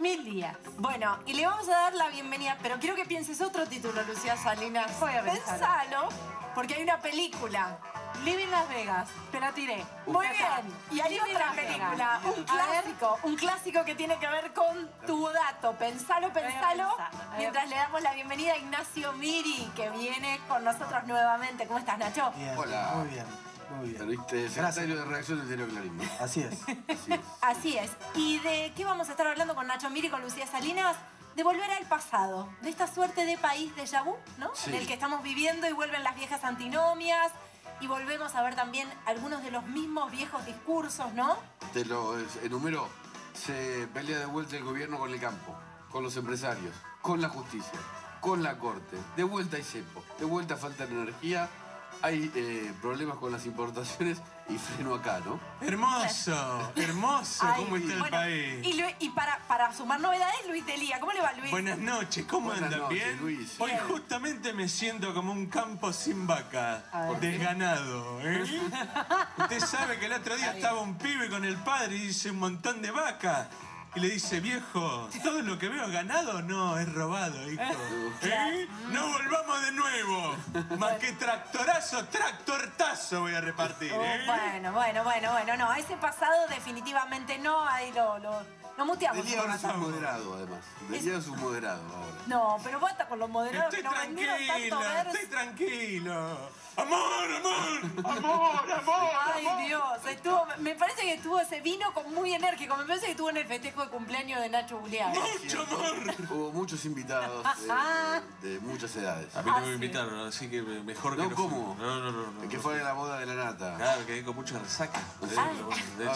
mil días. Bueno, y le vamos a dar la bienvenida, pero quiero que pienses otro título, Lucía Salinas. Voy a. Pensalo, porque hay una película. Living Las Vegas. Te la tiré. Muy bien. Y hay Living otra Las Vegas. película, un clásico, un clásico que tiene que ver con tu dato. Pensalo, pensalo. Mientras le damos la bienvenida a Ignacio Miri, que viene con nosotros nuevamente. ¿Cómo estás, Nacho? Bien, Hola. Muy bien, muy bien. viste, secretario de reacción del diario Clarín, ¿no? Así es. Así es. Así es. ¿Y de qué vamos a estar hablando con Nacho Miri y con Lucía Salinas? De volver al pasado, de esta suerte de país de vu, ¿no? Sí. En el que estamos viviendo y vuelven las viejas antinomias y volvemos a ver también algunos de los mismos viejos discursos, ¿no? Te lo enumero. Se pelea de vuelta el gobierno con el campo, con los empresarios, con la justicia, con la corte. De vuelta hay cepo, de vuelta falta energía, hay eh, problemas con las importaciones y freno acá, ¿no? Hermoso, hermoso, Ay, ¿cómo está el bueno, país? Y, Lu- y para, para sumar novedades, Luis Delía. ¿Cómo le va, Luis? Buenas noches, ¿cómo Buenas andan? noches, ¿Bien? Luis. Hoy Bien. justamente me siento como un campo sin vaca, desganado, ¿eh? Usted sabe que el otro día estaba un pibe con el padre y dice un montón de vaca. Y le dice, viejo, todo lo que veo ganado no es robado, hijo. ¿Eh? No volvamos de nuevo. Más que tractorazo, tractortazo voy a repartir, Oh, ¿eh? bueno, bueno, bueno, bueno, no, ese pasado definitivamente no, ahí lo, lo, Lo muteamos. Delia ahora es un moderado, además. Delia es un moderado ahora. No, pero basta con los moderados Estoy que nos vendieron tanto tranquilo, ver. estoy tranquilo. Amor, amor. Amor, amor, Ay, Dios, estuvo, me parece que estuvo, se vino con muy enérgico. Me parece que estuvo en el festejo de cumpleaños de Nacho Julián. Mucho amor. Hubo muchos invitados eh, de muchas edades. A mí no me invitaron, así que mejor que No, ¿cómo? No, no, no. no, Que no. fue la boda de la nata. Claro, quedé con mucha resaca. Ah.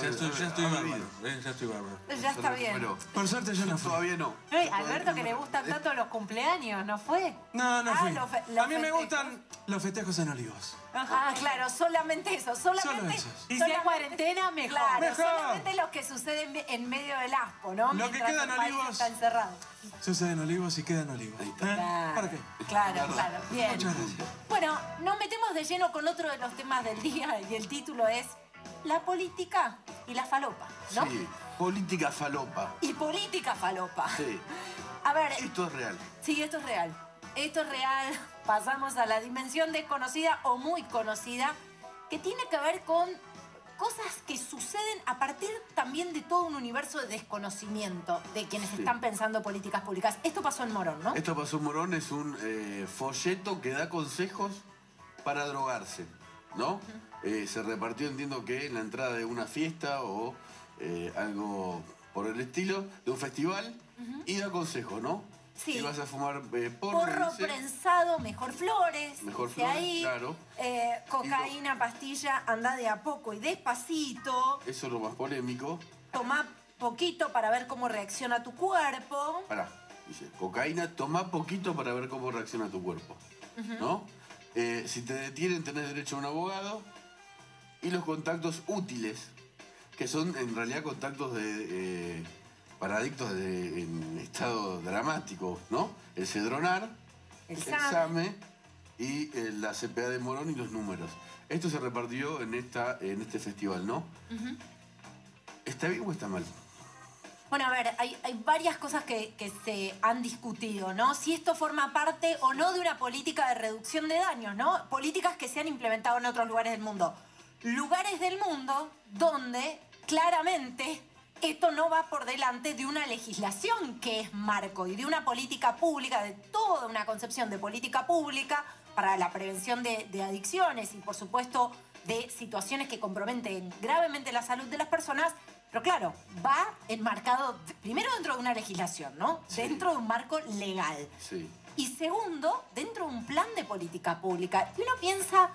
Ya estoy, ya estoy Ah, bárbaro. eh, Ya estoy bárbaro. Ya está bien. Bueno, Por suerte yo no fui. todavía no. Alberto, que le gustan tanto los cumpleaños, ¿no fue? No, no Ah, fui. los fe- los A mí me festejos. gustan los festejos en Olivos. Ah, claro, solamente eso, solamente. Solo esos. Y si hay cuarentena, mejor. Claro, Mejor. solamente los que suceden en medio del aspo, ¿no? Lo que Mientras queda en el país Olivos. está encerrado. Sucede en Olivos y queda en Olivos. ¿Eh? Claro. ¿Para qué? Claro, claro, bien. Muchas gracias. Bueno, nos metemos de lleno con otro de los temas del día y el título es La política y la falopa, ¿no? Sí, política falopa. Y política falopa. Sí, A ver, esto es real. sí, esto es real. Esto es real. Pasamos a la dimensión desconocida o muy conocida que tiene que ver con cosas que suceden a partir también de todo un universo de desconocimiento de quienes Sí. están pensando políticas públicas. Esto pasó en Morón, ¿no? Esto pasó en Morón, es un eh, folleto que da consejos para drogarse, ¿no? Eh, se repartió, entiendo que en la entrada de una fiesta o eh, algo por el estilo, de un festival, y da consejos, ¿no? Sí. Y vas a fumar eh, porro, Porro prensado, mejor flores. Mejor flores, ahí. claro. Eh, cocaína, pastilla, anda de a poco y despacito. Eso es lo más polémico. Toma poquito para ver cómo reacciona tu cuerpo. Pará, dice, cocaína, toma poquito para ver cómo reacciona tu cuerpo, ¿no? Eh, si te detienen tenés derecho a un abogado y los contactos útiles, que son en realidad contactos de, eh, para adictos de- en estado dramático, ¿no? El cedronar, El. SAME y eh, la CPA de Morón y los números. Esto se repartió en, esta, en este festival, ¿no? ¿Está bien o está mal? Bueno, a ver, hay, hay varias cosas que, que se han discutido, ¿no? Si esto forma parte o no de una política de reducción de daños, ¿no? Políticas que se han implementado en otros lugares del mundo. Lugares del mundo donde claramente esto no va por delante de una legislación que es marco y de una política pública, de toda una concepción de política pública para la prevención de, de adicciones y por supuesto de situaciones que comprometen gravemente la salud de las personas, pero claro, va enmarcado primero dentro de una legislación, ¿no? Dentro de un marco legal. Sí. Y segundo, dentro de un plan de política pública. Y uno piensa,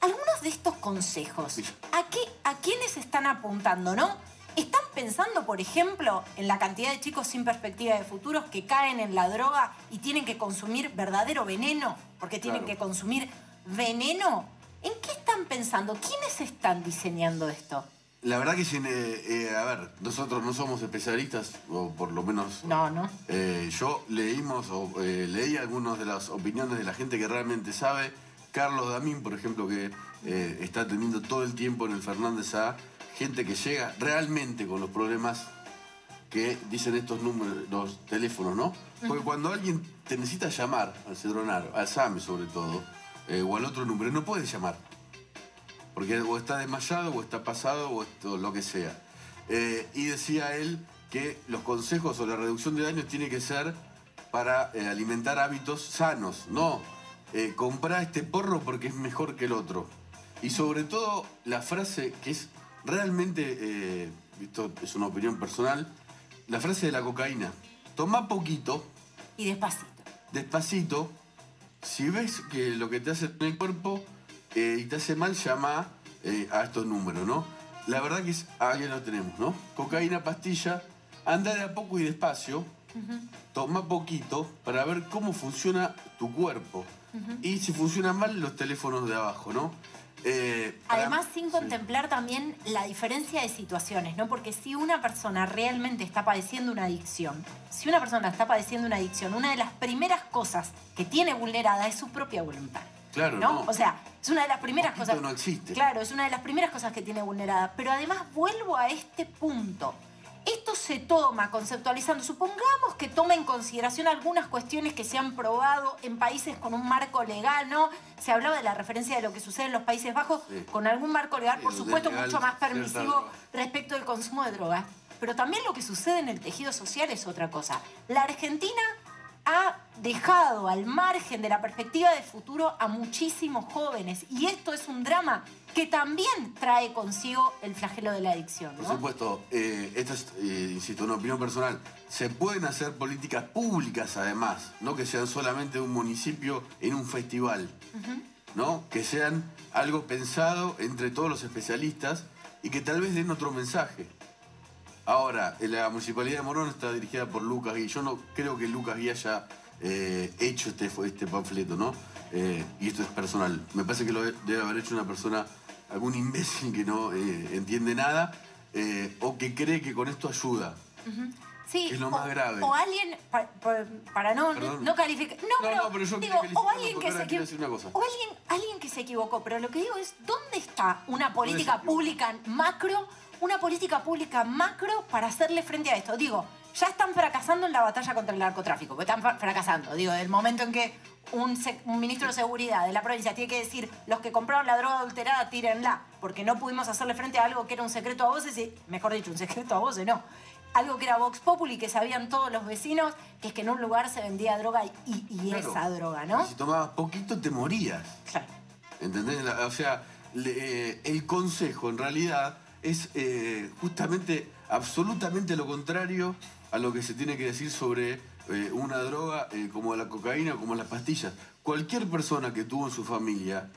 algunos de estos consejos, ¿a, qué, ¿a quiénes están apuntando, no? ¿Están pensando, por ejemplo, en la cantidad de chicos sin perspectiva de futuros que caen en la droga y tienen que consumir verdadero veneno? Porque tienen Claro. que consumir veneno. ¿En qué están pensando? ¿Quiénes están diseñando esto? La verdad que, sin, eh, eh, a ver, nosotros no somos especialistas, o por lo menos No, no. Eh, yo leímos o eh, leí algunas de las opiniones de la gente que realmente sabe. Carlos Damín, por ejemplo, que eh, está atendiendo todo el tiempo en el Fernández a gente que llega realmente con los problemas que dicen estos números, los teléfonos, ¿no? Porque cuando alguien te necesita llamar al Cedronar, al SAME sobre todo, eh, o al otro número, no puedes llamar. Porque o está desmayado, o está pasado, o esto, lo que sea. Eh, y decía él que los consejos o la reducción de daños tiene que ser para eh, alimentar hábitos sanos, no eh, comprar este porro porque es mejor que el otro. Y sobre todo la frase que es realmente, eh, esto es una opinión personal, la frase de la cocaína. Toma poquito, Y despacito. despacito, si ves que lo que te hace en el cuerpo eh, y te hace mal, llama eh, a estos números, ¿no? La verdad que es, ahí lo tenemos, ¿no? Cocaína, pastilla, anda de a poco y despacio, toma poquito para ver cómo funciona tu cuerpo. Y si funciona mal, los teléfonos de abajo, ¿no? Eh, para- Además, sin contemplar también la diferencia de situaciones, ¿no? Porque si una persona realmente está padeciendo una adicción, si una persona está padeciendo una adicción, una de las primeras cosas que tiene vulnerada es su propia voluntad. Claro, ¿no? no. O sea, es una de las primeras cosas. no existe. Claro, es una de las primeras cosas que tiene vulnerada. Pero además vuelvo a este punto. Esto se toma conceptualizando, supongamos que toma en consideración algunas cuestiones que se han probado en países con un marco legal, ¿no? Se hablaba de la referencia de lo que sucede en los Países Bajos Sí. con algún marco legal, por supuesto, legal, mucho más permisivo respecto del consumo de drogas. pero también lo que sucede en el tejido social es otra cosa. La Argentina ha dejado al margen de la perspectiva de futuro a muchísimos jóvenes y esto es un drama que también trae consigo el flagelo de la adicción. Por supuesto, eh, esto es, eh, insisto, una opinión personal. Se pueden hacer políticas públicas además, no que sean solamente un municipio en un festival, ¿no? Que sean algo pensado entre todos los especialistas y que tal vez den otro mensaje. Ahora, la municipalidad de Morón está dirigida por Lucas Guía. Yo no creo que Lucas Guía haya eh, hecho este, este panfleto, ¿no? Eh, y esto es personal. Me parece que lo debe haber hecho una persona, algún imbécil que no eh, entiende nada eh, o que cree que con esto ayuda. Sí, Es lo o, más grave. o alguien, pa- pa- para no, Perdón. no calificar. No, No, pero, no, pero yo digo, o alguien que se equivocó. O alguien, alguien que se equivocó, pero lo que digo es, ¿dónde está una política pública macro, una política pública macro para hacerle frente a esto? Digo, ya están fracasando en la batalla contra el narcotráfico, porque están fracasando. Digo, el momento en que un, ministro de seguridad de la provincia tiene que decir, los que compraron la droga adulterada, tírenla, porque no pudimos hacerle frente a algo que era un secreto a voces, y, mejor dicho, un secreto a voces, no. Algo que era Vox Populi, que sabían todos los vecinos, que es que en un lugar se vendía droga y, y Claro. esa droga, ¿no? Si tomabas poquito te morías. Claro. ¿Entendés? O sea, le- eh, el consejo en realidad es eh, justamente absolutamente lo contrario a lo que se tiene que decir sobre eh, una droga eh, como la cocaína o como las pastillas. Cualquier persona que tuvo en su familia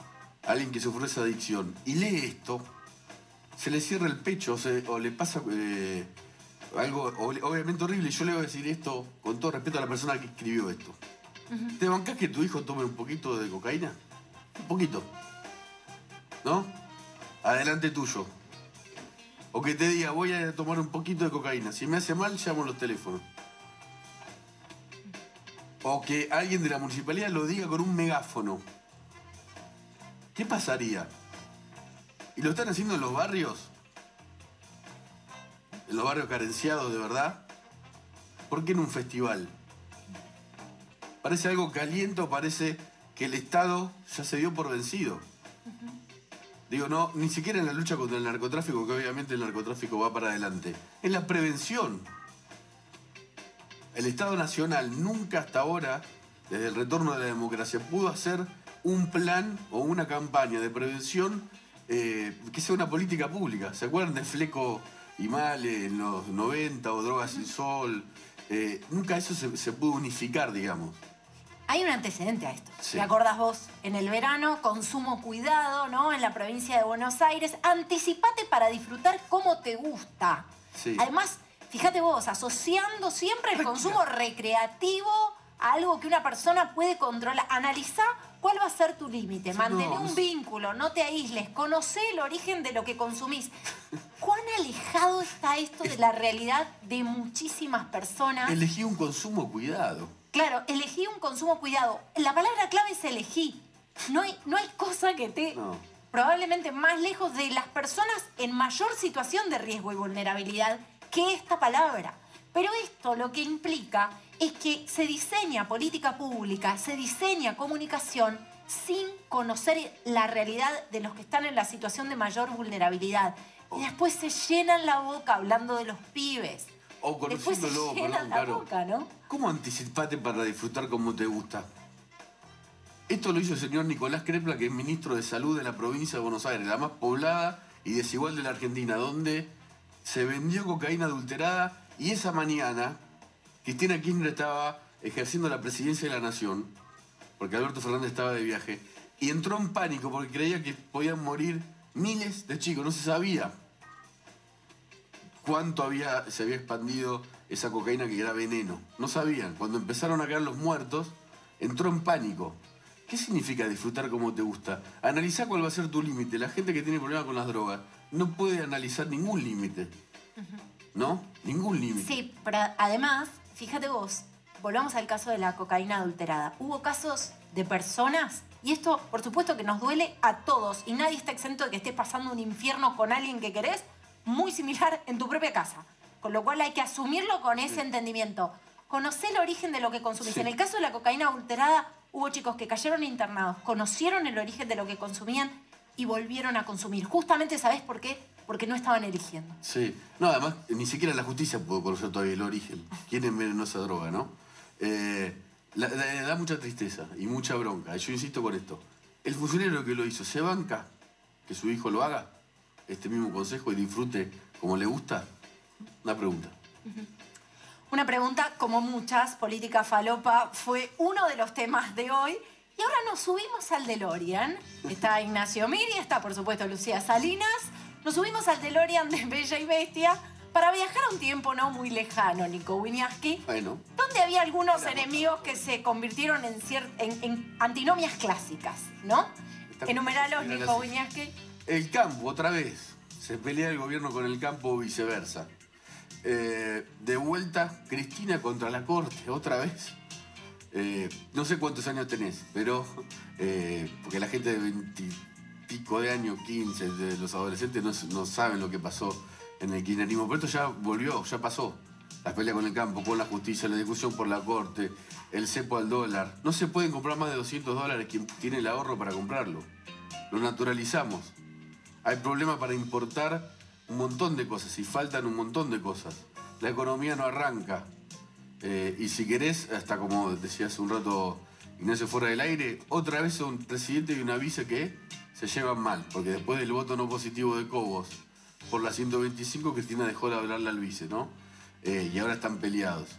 alguien que sufrió esa adicción y lee esto, se le cierra el pecho o, se- o le pasa eh, algo ob- obviamente horrible. Yo le voy a decir esto con todo respeto a la persona que escribió esto. ¿Te bancás que tu hijo tome un poquito de cocaína? Un poquito. ¿No? Adelante tuyo. O que te diga, voy a tomar un poquito de cocaína. Si me hace mal, llamo los teléfonos. O que alguien de la municipalidad lo diga con un megáfono. ¿Qué pasaría? ¿Y lo están haciendo en los barrios? ¿En los barrios carenciados de verdad? ¿Por qué en un festival? Parece algo caliente parece que el Estado ya se dio por vencido. Digo, no, ni siquiera en la lucha contra el narcotráfico, que obviamente el narcotráfico va para adelante. En la prevención. El Estado Nacional nunca hasta ahora, desde el retorno de la democracia, pudo hacer un plan o una campaña de prevención eh, que sea una política pública. ¿Se acuerdan de Fleco y Male en los 90 o Drogas sin Sol? Eh, nunca eso se, se pudo unificar, digamos. Hay un antecedente a esto. Sí. ¿Te acordás vos? En el verano, consumo cuidado, ¿no? En la provincia de Buenos Aires. Anticipate para disfrutar como te gusta. Sí. Además, fíjate vos, asociando siempre el consumo recreativo a algo que una persona puede controlar. Analizá cuál va a ser tu límite. Mantén no, un vínculo, no te aísles. Conocé el origen de lo que consumís. ¿Cuán alejado está esto de la realidad de muchísimas personas? Elegí un consumo cuidado. Claro, elegí un consumo cuidado. La palabra clave es elegí. No hay, no hay cosa que esté No. probablemente más lejos de las personas en mayor situación de riesgo y vulnerabilidad que esta palabra. Pero esto lo que implica es que se diseña política pública, se diseña comunicación sin conocer la realidad de los que están en la situación de mayor vulnerabilidad. Y después se llenan la boca hablando de los pibes. O Después se conociéndolo, perdón, la claro. boca, ¿no? ¿Cómo anticipate para disfrutar como te gusta? Esto lo hizo el señor Nicolás Crepla, que es ministro de Salud de la provincia de Buenos Aires, la más poblada y desigual de la Argentina, donde se vendió cocaína adulterada y esa mañana Cristina Kirchner estaba ejerciendo la presidencia de la Nación, porque Alberto Fernández estaba de viaje, y entró en pánico porque creía que podían morir miles de chicos, no se sabía cuánto había, se había expandido esa cocaína que era veneno. No sabían. Cuando empezaron a caer los muertos, entró en pánico. ¿Qué significa disfrutar como te gusta? Analizá cuál va a ser tu límite. La gente que tiene problemas con las drogas no puede analizar ningún límite. ¿No? Ningún límite. Sí, pero además, fíjate vos, volvamos al caso de la cocaína adulterada. Hubo casos de personas, y esto por supuesto que nos duele a todos, y nadie está exento de que estés pasando un infierno con alguien que querés, muy similar en tu propia casa. Con lo cual hay que asumirlo con ese entendimiento. Conocer el origen de lo que consumís. Sí. En el caso de la cocaína adulterada, hubo chicos que cayeron internados, conocieron el origen de lo que consumían y volvieron a consumir. Justamente, ¿sabés por qué? porque no estaban eligiendo. Sí. No, además, ni siquiera la justicia pudo conocer todavía el origen. ¿Quién envenenó esa droga, no? Eh, la- la- da mucha tristeza y mucha bronca. Yo insisto con esto. El funcionario que lo hizo, ¿se banca que su hijo lo haga? Este mismo consejo y disfrute como le gusta. Una pregunta. Una pregunta, como muchas, política falopa fue uno de los temas de hoy. Y ahora nos subimos al DeLorean. Está Ignacio Miri, está por supuesto Lucía Salinas. Nos subimos al DeLorean de Bella y Bestia para viajar a un tiempo no muy lejano, Nico Winiaski, Bueno, donde había algunos enemigos que se convirtieron en, en, en antinomias clásicas, ¿no? Enumeralos, Nico. Winiaski. El campo, otra vez. Se pelea el gobierno con el campo o viceversa. Eh, de vuelta, Cristina contra la corte, otra vez. Eh, no sé cuántos años tenés, pero eh, porque la gente de 20 pico de años, 15, de los adolescentes, no, no saben lo que pasó en el kirchnerismo. Pero esto ya volvió, ya pasó. La pelea con el campo, con la justicia, la discusión por la corte, el cepo al dólar. No se pueden comprar más de 200 dólares quien tiene el ahorro para comprarlo. Lo naturalizamos. Hay problema para importar un montón de cosas y faltan un montón de cosas. La economía no arranca. Eh, y si querés, hasta como decía hace un rato Ignacio fuera del aire, otra vez un presidente y una vice que se llevan mal, porque después del voto no positivo de Cobos por la 125, Cristina dejó de hablarle al vice, ¿no? Eh, y ahora están peleados.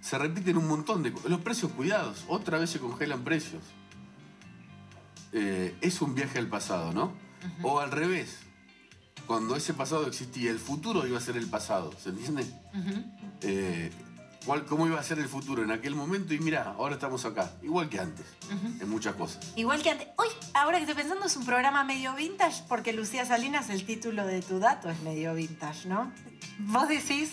Se repiten un montón de cosas. Los precios cuidados, otra vez se congelan precios. Eh, es un viaje al pasado, ¿no? O al revés, cuando ese pasado existía, el futuro iba a ser el pasado, ¿se entiende? Eh, ¿cuál- ¿Cómo iba a ser el futuro en aquel momento? Y mira, ahora estamos acá, igual que antes, en muchas cosas. Igual que antes. Hoy, ahora que estoy pensando, es un programa medio vintage porque Lucía Salinas, el título de tu dato es medio vintage, ¿no? Vos decís,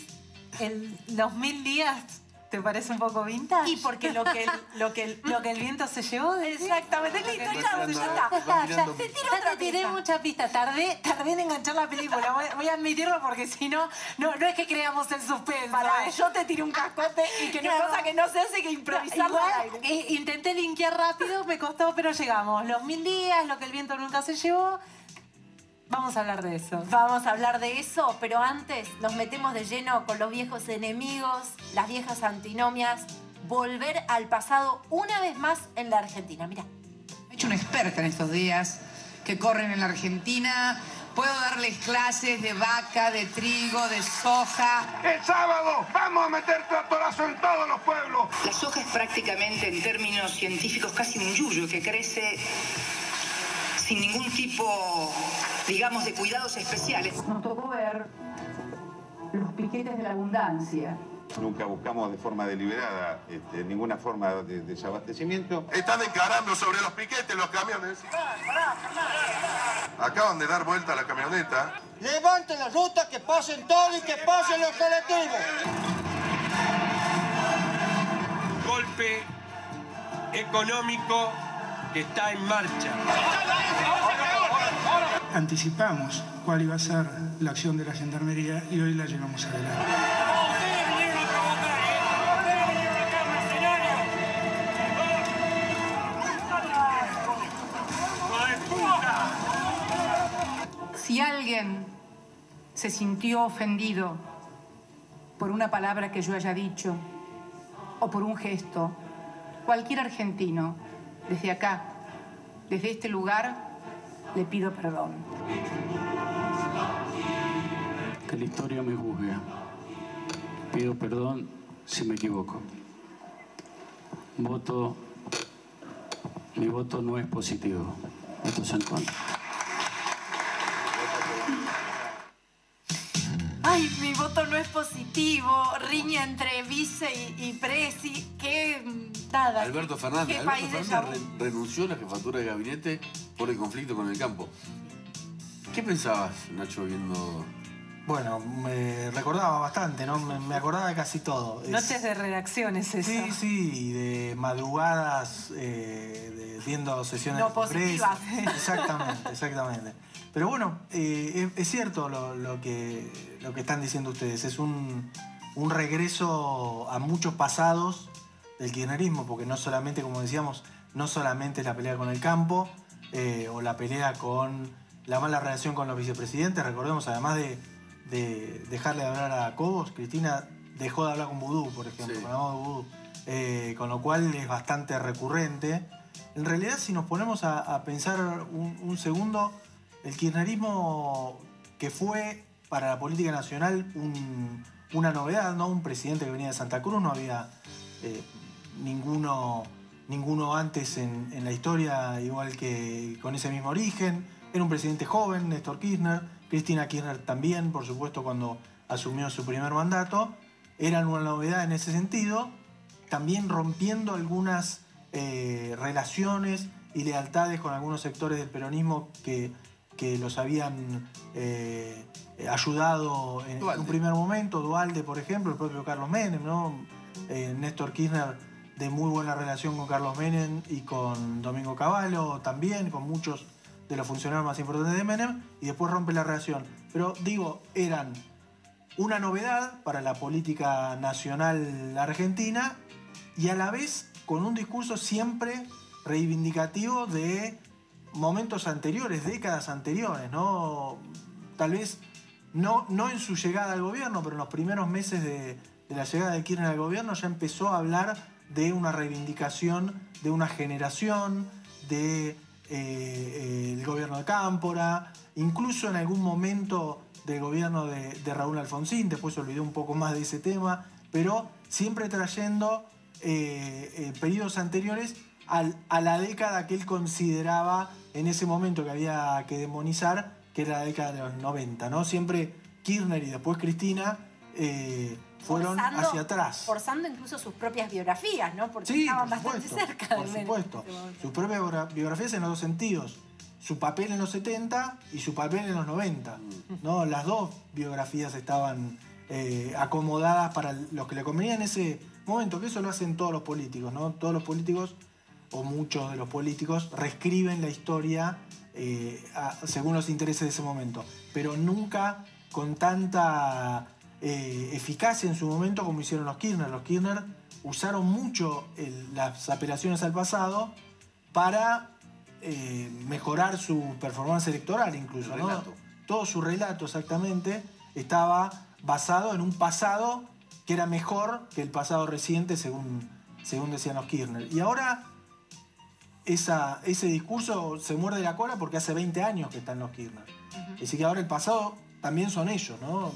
el, los mil días, ¿te parece un poco vintage? Y porque lo que el, lo que el- Lo que el viento se llevó. Exactamente, listo, ya, ya está. Ya está, ya. Te tiro otra te tiré mucha pista. Tardé, tardé en enganchar la película. Voy, voy a admitirlo porque si no, no, no es que creamos el suspenso. Para, ¿eh? yo te tiré un cascote y que no Claro. cosa que no se hace que improvisar Igual, al aire. eh, intenté linkear rápido, me costó, pero llegamos. Los mil días, lo que el viento nunca se llevó. Vamos a hablar de eso. Vamos a hablar de eso, pero antes nos metemos de lleno con los viejos enemigos, las viejas antinomias, volver al pasado una vez más en la Argentina. Mira. Me he hecho una experta en estos días que corren en la Argentina. Puedo darles clases de vaca, de trigo, de soja. El sábado vamos a meter tractorazo en todos los pueblos. La soja es prácticamente, en términos científicos, casi un yuyo que crece sin ningún tipo, digamos, de cuidados especiales. Nos tocó ver los piquetes de la abundancia. Nunca buscamos de forma deliberada este, ninguna forma de desabastecimiento. Están declarando sobre los piquetes los camiones. Acaban de dar vuelta a la camioneta. Levanten la ruta, que pasen todos y que pasen los colectivos. golpe económico está en marcha. Anticipamos cuál iba a ser la acción de la Gendarmería y hoy la llevamos adelante. Si alguien se sintió ofendido por una palabra que yo haya dicho o por un gesto, cualquier argentino, desde acá, desde este lugar, le pido perdón. Que la historia me juzgue. Pido perdón si me equivoco. Voto. Mi voto no es positivo. Voto es en contra. Ay, mi voto no es positivo. Riña entre vice y, y presi. Qué mm, nada. Alberto Fernández. Qué Alberto país de Fernández re- renunció a la jefatura de gabinete por el conflicto con el campo. ¿Qué pensabas, Nacho, viendo Bueno, me recordaba bastante, ¿no? Me, me acordaba de casi todo. Es- Noches de redacciones, eso. Sí, sí, y de madrugadas eh, de- viendo sesiones No positivas. Exactamente, exactamente. Pero bueno, eh, es, es cierto lo, lo que, lo que están diciendo ustedes. Es un, un regreso a muchos pasados del kirchnerismo, porque no solamente, como decíamos, no solamente es la pelea con el campo eh, o la pelea con la mala relación con los vicepresidentes. Recordemos, además de, de dejarle de hablar a Cobos, Cristina dejó de hablar con Vudú, por ejemplo, con Amado Vudú. Eh, con lo cual es bastante recurrente. En realidad, si nos ponemos a, a pensar un, un segundo, el kirchnerismo que fue para la política nacional un- una novedad, ¿no? Un presidente que venía de Santa Cruz, no había eh, ninguno, ninguno antes en, en la historia igual que con ese mismo origen. Era un presidente joven, Néstor Kirchner, Cristina Kirchner también, por supuesto, cuando asumió su primer mandato. Eran una novedad en ese sentido, también rompiendo algunas eh, relaciones y lealtades con algunos sectores del peronismo que, que los habían eh, ayudado en, un primer momento, Dualde, por ejemplo, el propio Carlos Menem, ¿no? Eh, Néstor Kirchner de muy buena relación con Carlos Menem y con Domingo Cavallo también, con muchos de los funcionarios más importantes de Menem, y después rompe la relación. Pero digo, eran una novedad para la política nacional argentina y a la vez con un discurso siempre reivindicativo de momentos anteriores, décadas anteriores, ¿no? Tal vez no, no en su llegada al gobierno, pero en los primeros meses de, de la llegada de Kirchner al gobierno ya empezó a hablar de una reivindicación de una generación, de eh, el gobierno de Cámpora, incluso en algún momento del gobierno de, Raúl Alfonsín, después se olvidó un poco más de ese tema, pero siempre trayendo eh, eh, periodos anteriores a la década que él consideraba en ese momento que había que demonizar, que era la década de los 90, ¿no? Siempre Kirchner y después Cristina eh, fueron Forzando- hacia atrás. Forzando incluso sus propias biografías, ¿no? Porque Sí, estaban por bastante supuesto, cerca por supuesto. Su propia biogra- biografía es en los dos sentidos. Su papel en los 70 y su papel en los 90. ¿no? Las dos biografías estaban eh, acomodadas para los que le convenía en ese momento, que eso lo hacen todos los políticos. ¿no? Todos los políticos, o muchos de los políticos, reescriben la historia eh, a- según los intereses de ese momento. Pero nunca con tanta eh, eficacia en su momento como hicieron los Kirchner. Los Kirchner usaron mucho el- las apelaciones al pasado para eh, mejorar su performance electoral incluso. Todo su relato exactamente estaba basado en un pasado que era mejor que el pasado reciente según, según decían los Kirchner. Y ahora esa, ese discurso se muerde la cola porque hace 20 años que están los Kirchner. Así que ahora el pasado también son ellos, ¿no?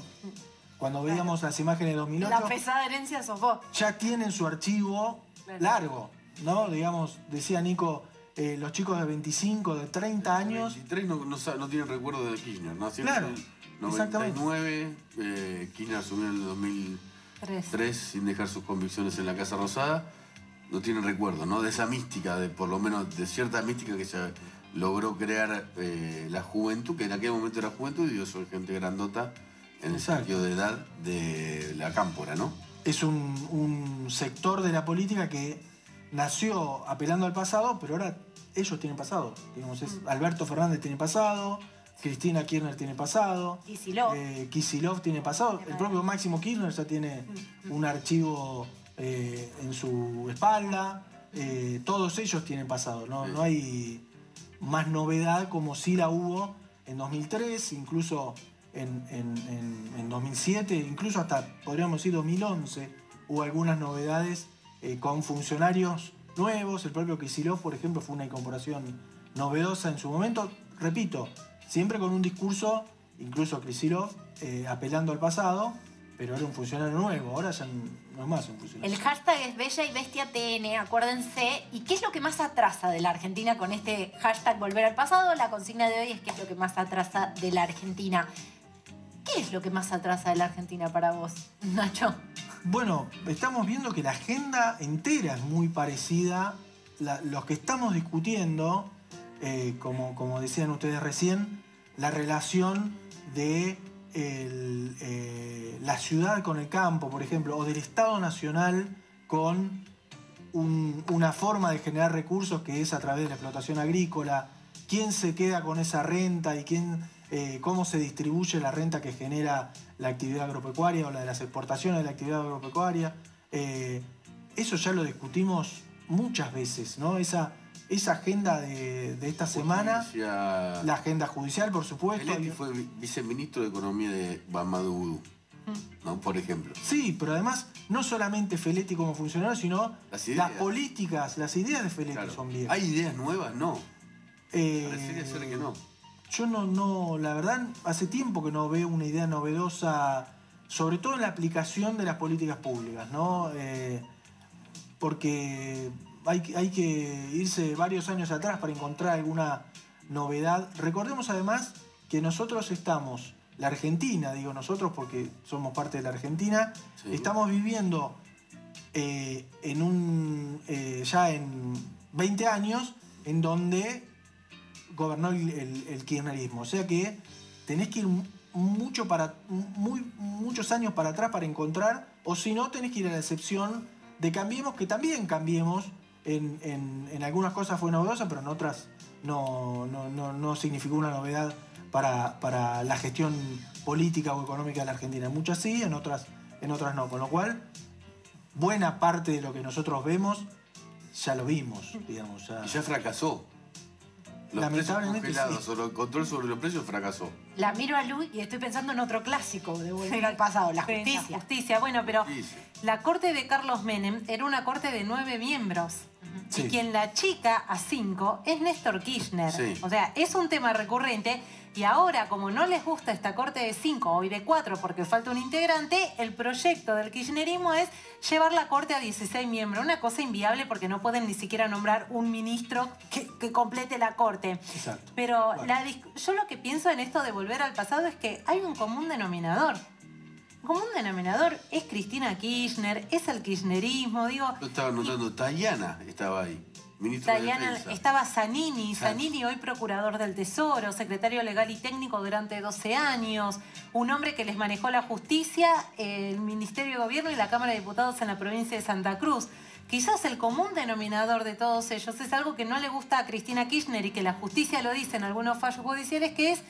Cuando veíamos las imágenes de 2008 La pesada herencia sos vos. ya tienen su archivo Claro. largo, ¿no? Digamos, decía Nico, eh, los chicos de 25, de 30 años. 23 no, no, tienen recuerdo de Kirchner, ¿no? Claro, en el exactamente. 99, eh, Kirchner asumió en el 2003 Tres. sin dejar sus convicciones en la Casa Rosada. No tienen recuerdo, ¿no? De esa mística, de por lo menos de cierta mística que se logró crear eh, la juventud, que en aquel momento era juventud y yo soy gente grandota en el Exacto. sentido de edad de la cámpora, ¿no? Es un, un sector de la política que nació apelando al pasado, pero ahora ellos tienen pasado. Digamos, es- Alberto Fernández tiene pasado, Cristina Kirchner tiene pasado, Kicillof. eh, Kicillof tiene pasado, el propio Máximo Kirchner ya tiene un archivo eh, en su espalda, eh, todos ellos tienen pasado, ¿no? no hay más novedad como sí la hubo en 2003, incluso en, en- en- en 2007, incluso hasta podríamos decir 2011, hubo algunas novedades eh, con funcionarios nuevos, el propio Kicillof, por ejemplo, fue una incorporación novedosa en su momento, repito, siempre con un discurso, incluso Kicillof, eh, apelando al pasado, pero era un funcionario nuevo, ahora ya no es más un funcionario. El hashtag es Bella y Bestia TN, acuérdense. ¿Y qué es lo que más atrasa de la Argentina con este hashtag Volver al Pasado? La consigna de hoy es qué es lo que más atrasa de la Argentina. ¿Qué es lo que más atrasa de la Argentina para vos, Nacho? Bueno, estamos viendo que la agenda entera es muy parecida. La- los que estamos discutiendo, eh, como, como decían ustedes recién, la relación de eh, la ciudad con el campo, por ejemplo, o del Estado Nacional con un- una forma de generar recursos que es a través de la explotación agrícola, quién se queda con esa renta y quién, eh, cómo se distribuye la renta que genera la actividad agropecuaria o la de las exportaciones de la actividad agropecuaria. Eh, eso ya lo discutimos muchas veces, ¿no? Esa esa agenda de, de esta semana, la agenda judicial, por supuesto. Feletti fue vi- viceministro de Economía de Mamadou Oudou, ¿no? Por ejemplo. Sí, pero además, no solamente Feletti como funcionario, sino Las las, ideas. políticas, las ideas de Feletti son viejas. ¿Hay ideas nuevas? No. Eh, Parecería ser que no. Yo no, no, la verdad, hace tiempo que no veo una idea novedosa, sobre todo en la aplicación de las políticas públicas, ¿no? Eh, porque hay, que- hay que irse varios años atrás para encontrar alguna novedad. Recordemos además que nosotros estamos, la Argentina, digo nosotros porque somos parte de la Argentina, Sí. estamos viviendo eh, en un, eh, ya en 20 años en donde gobernó el, el- kirchnerismo. O sea que tenés que ir mu- mucho para, muy, muchos años para atrás para encontrar, o si no, tenés que ir a la excepción de Cambiemos, que también Cambiemos en, en- algunas cosas fue novedosa, pero en otras no, no, no- no significó una novedad para, para la gestión política o económica de la Argentina. En muchas sí, en otras, en otras no. Con lo cual, buena parte de lo que nosotros vemos ya lo vimos, digamos. Y ya fracasó. Los precios Lamentablemente congelados sí. o el control sobre los precios fracasó. La miro a Lu y estoy pensando en otro clásico de volver al pasado, la justicia. justicia. Bueno, pero la corte de Carlos Menem era una corte de nueve miembros. Sí. Y quien la chica a cinco es Néstor Kirchner. Sí. O sea, es un tema recurrente. Y ahora, como no les gusta esta corte de cinco hoy de cuatro porque falta un integrante, el proyecto del kirchnerismo es llevar la corte a 16 miembros. Una cosa inviable porque no pueden ni siquiera nombrar un ministro que, que complete la corte. Exacto. Pero la yo lo que pienso en esto de volver al pasado es que hay un común denominador. Un común denominador es Cristina Kirchner, es el kirchnerismo, digo, Yo estaba notando, Tayana estaba ahí, ministro de estaba Zanini, Zanini hoy procurador del Tesoro, secretario legal y técnico durante 12 años, un hombre que les manejó la justicia, el Ministerio de Gobierno y la Cámara de Diputados en la provincia de Santa Cruz. Quizás el común denominador de todos ellos es algo que no le gusta a Cristina Kirchner y que la justicia lo dice en algunos fallos judiciales, que es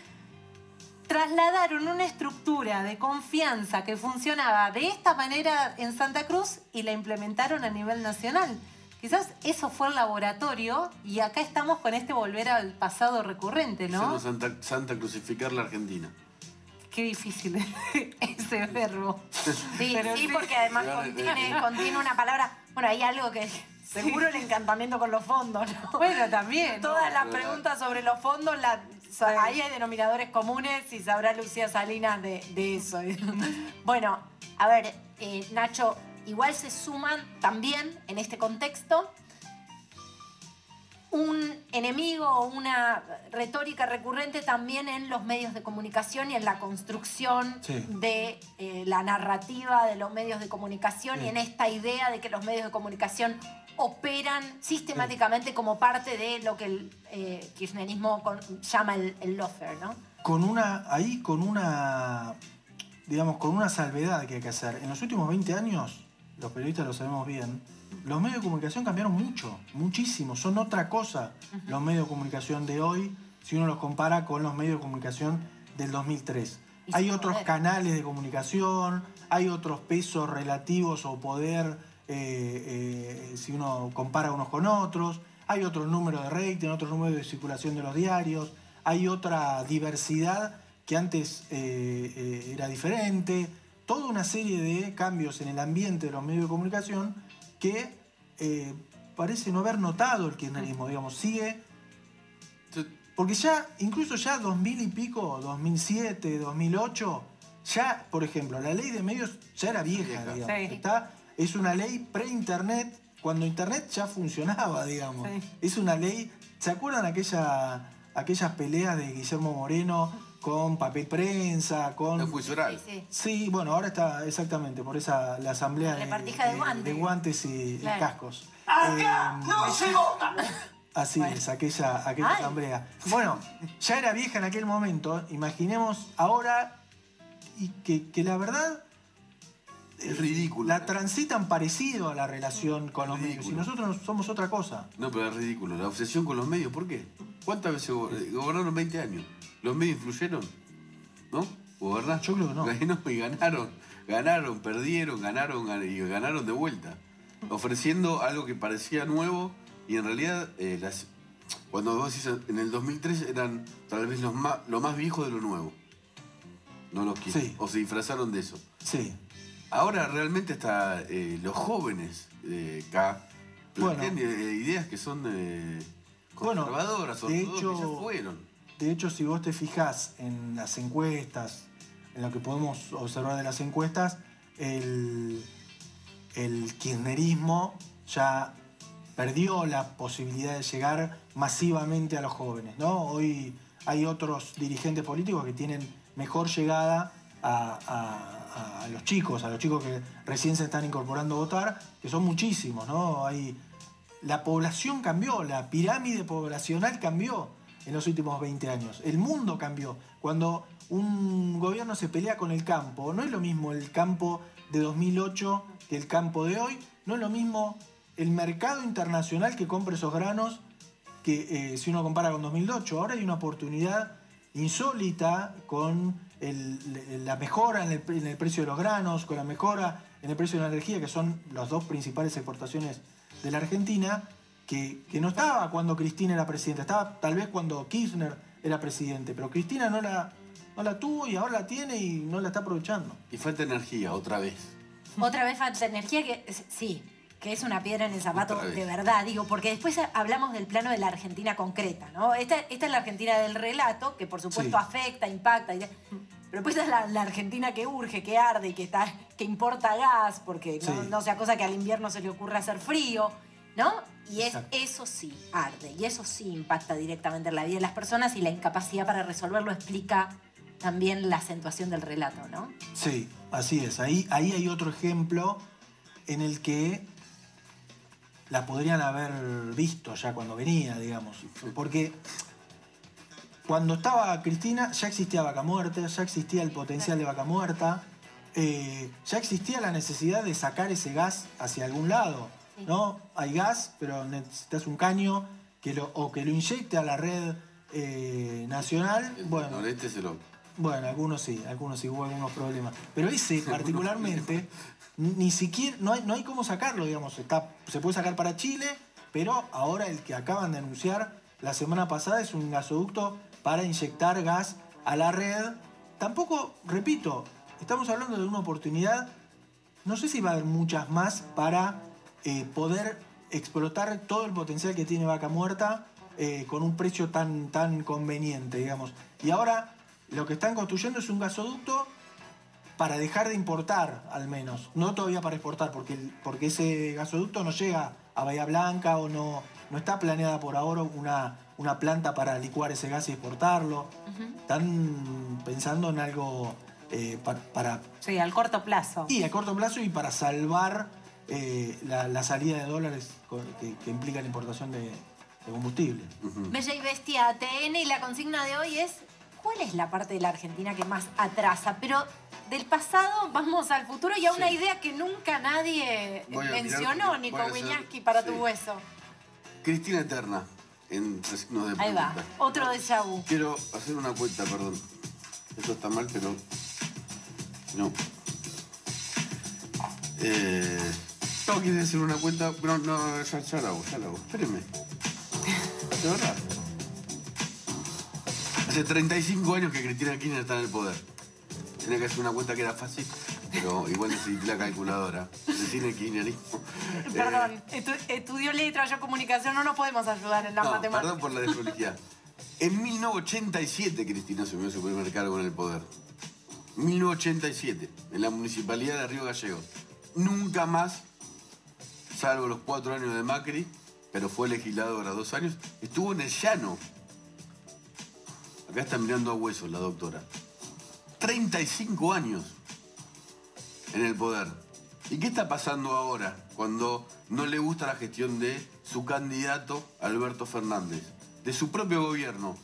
trasladaron una estructura de confianza que funcionaba de esta manera en Santa Cruz y la implementaron a nivel nacional. Quizás eso fue el laboratorio y acá estamos con este volver al pasado recurrente, ¿no? Santa, Santa crucificar la Argentina. Qué difícil ese verbo. Sí, Pero sí, sí. porque además contiene, contiene una palabra. Bueno, hay algo que. Seguro el encantamiento con los fondos, ¿no? Bueno, también. Todas las preguntas sobre los fondos, la- o sea, ahí hay denominadores comunes y sabrá Lucía Salinas de, de eso. bueno, a ver, eh, Nacho, igual se suman también en este contexto un enemigo o una retórica recurrente también en los medios de comunicación y en la construcción Sí. de eh, la narrativa de los medios de comunicación y en esta idea de que los medios de comunicación operan sistemáticamente como parte de lo que el eh, kirchnerismo con- llama el, el lawfare, ¿no? con una, ahí con una, digamos, con una salvedad que hay que hacer. En los últimos 20 años, los periodistas lo sabemos bien, los medios de comunicación cambiaron mucho, muchísimo, son otra cosa los medios de comunicación de hoy si uno los compara con los medios de comunicación del 2003. Y Hay otros poder. canales de comunicación, hay otros pesos relativos o poder eh, eh, si uno compara unos con otros, hay otro número de rating, otro número de circulación de los diarios, hay otra diversidad que antes eh, era diferente, toda una serie de cambios en el ambiente de los medios de comunicación que eh, parece no haber notado el kirchnerismo, digamos, sigue porque ya, incluso ya 2000 y pico, 2007, 2008, ya, por ejemplo, la ley de medios ya era vieja, Vieja. digamos. Sí. Está, es una ley pre-internet, cuando internet ya funcionaba, digamos. Sí. Es una ley, ¿se acuerdan aquella, aquellas peleas de Guillermo Moreno con papel prensa, con... El juicio oral. Sí, sí. Sí, bueno, ahora está exactamente por esa la asamblea La de, de guantes. de guantes y, cascos. ¡Acá Eh, no se vota! Así es, aquella, aquella Ay. asamblea. Bueno, ya era vieja en aquel momento, imaginemos ahora y que, que la verdad Es ridículo. la transitan parecido a la relación con los medios y nosotros somos otra cosa. No, pero es ridículo. La obsesión con los medios, ¿por qué? ¿Cuántas veces go- eh, gobernaron 20 años? ¿Los medios influyeron? ¿No? ¿Gobernaron? Yo creo que no. y ganaron, ganaron, perdieron, ganaron gan- y ganaron de vuelta. Ofreciendo algo que parecía nuevo Y en realidad, eh, las, cuando vos decís en el 2003 eran tal vez los más, lo más viejo de lo nuevo. No los quiero. O se disfrazaron de eso. Sí. Ahora realmente hasta eh, los jóvenes de acá plantean eh, ideas que son eh, conservadoras, de ortodoxas, hecho- que ya fueron. De hecho, si vos te fijás en las encuestas, en lo que podemos observar de las encuestas, el, el kirchnerismo ya perdió la posibilidad de llegar masivamente a los jóvenes. ¿no? Hoy hay otros dirigentes políticos que tienen mejor llegada a, a- a los chicos, a los chicos que recién se están incorporando a votar, que son muchísimos. ¿no? Hay, la población cambió, la pirámide poblacional cambió en los últimos 20 años. El mundo cambió. Cuando un gobierno se pelea con el campo, no es lo mismo el campo de 2008 que el campo de hoy, no es lo mismo el mercado internacional que compra esos granos que eh, si uno compara con 2008. Ahora hay una oportunidad insólita con el- la mejora en el, en el precio de los granos, con la mejora en el precio de la energía, que son las dos principales exportaciones de la Argentina, que, que no estaba cuando Cristina era presidenta, estaba tal vez cuando Kirchner era presidente, pero Cristina no la, no la tuvo y ahora la tiene y no la está aprovechando. Y falta energía, otra vez. Otra vez falta energía que sí, que es una piedra en el zapato de verdad, digo, porque después hablamos del plano de la Argentina concreta, ¿no? Esta, esta es la Argentina del relato, que por supuesto Sí. afecta, impacta, pero después es la, la Argentina que urge, que arde, y que, está, que importa gas, porque no, Sí. no sea cosa que al invierno se le ocurra hacer frío, ¿no? Y es, eso sí arde, y eso sí impacta directamente en la vida de las personas, y la incapacidad para resolverlo explica también la acentuación del relato, ¿no? Sí, así es. Ahí, ahí hay otro ejemplo en el que la podrían haber visto ya cuando venía, digamos. Porque cuando estaba Cristina ya existía Vaca Muerta, ya existía el potencial de Vaca Muerta, eh, ya existía la necesidad de sacar ese gas hacia algún lado. ¿no? Hay gas, pero necesitas un caño que lo, o que lo inyecte a la red eh, nacional. Bueno, No, este se lo. bueno, algunos sí, algunos sí hubo algunos problemas. Pero ese particularmente, ni siquiera, no hay, no hay cómo sacarlo, digamos. Está, se puede sacar para Chile, pero ahora el que acaban de anunciar la semana pasada es un gasoducto para inyectar gas a la red. Tampoco, repito, estamos hablando de una oportunidad, no sé si va a haber muchas más para eh, poder explotar todo el potencial que tiene Vaca Muerta eh, con un precio tan, tan conveniente, digamos. Y ahora lo que están construyendo es un gasoducto para dejar de importar, al menos. No todavía para exportar, porque, el- porque ese gasoducto no llega a Bahía Blanca o no, no está planeada por ahora una, una planta para licuar ese gas y exportarlo. Están pensando en algo eh, pa- para, Sí, al corto plazo. y a corto plazo y para salvar eh, la, la salida de dólares que, que implica la importación de, de combustible. Bella y Bestia ATN y la consigna de hoy es ¿cuál es la parte de la Argentina que más atrasa? Pero del pasado vamos al futuro y a una Sí. idea que nunca nadie mirar mencionó, porque Nico Wiñaski, para tu hueso. Cristina Eterna, en signos de Ahí va, otro déjà vu. Quiero hacer una cuenta, perdón. Eso está mal, pero. No. Eh. Quieres hacer una cuenta. No, no, ya, ya la hago, ya la hago. Espéreme. De verdad. Hace 35 años que Cristina Kirchner está en el poder. Tenía que hacer una cuenta que era fácil, pero igual necesité la calculadora. El kirchnerismo. Perdón, estu- estudió letra, yo comunicación, no nos podemos ayudar en la No, matemática. perdón por la desprolijidad. En 1987 Cristina asumió su primer cargo en el poder. 1987, en la municipalidad de Río Gallegos. Nunca más, salvo los cuatro años de Macri, pero fue legisladora dos años, estuvo en el llano. Acá está mirando a huesos la doctora. 35 años en el poder. ¿Y qué está pasando ahora cuando no le gusta la gestión de su candidato Alberto Fernández, de su propio gobierno?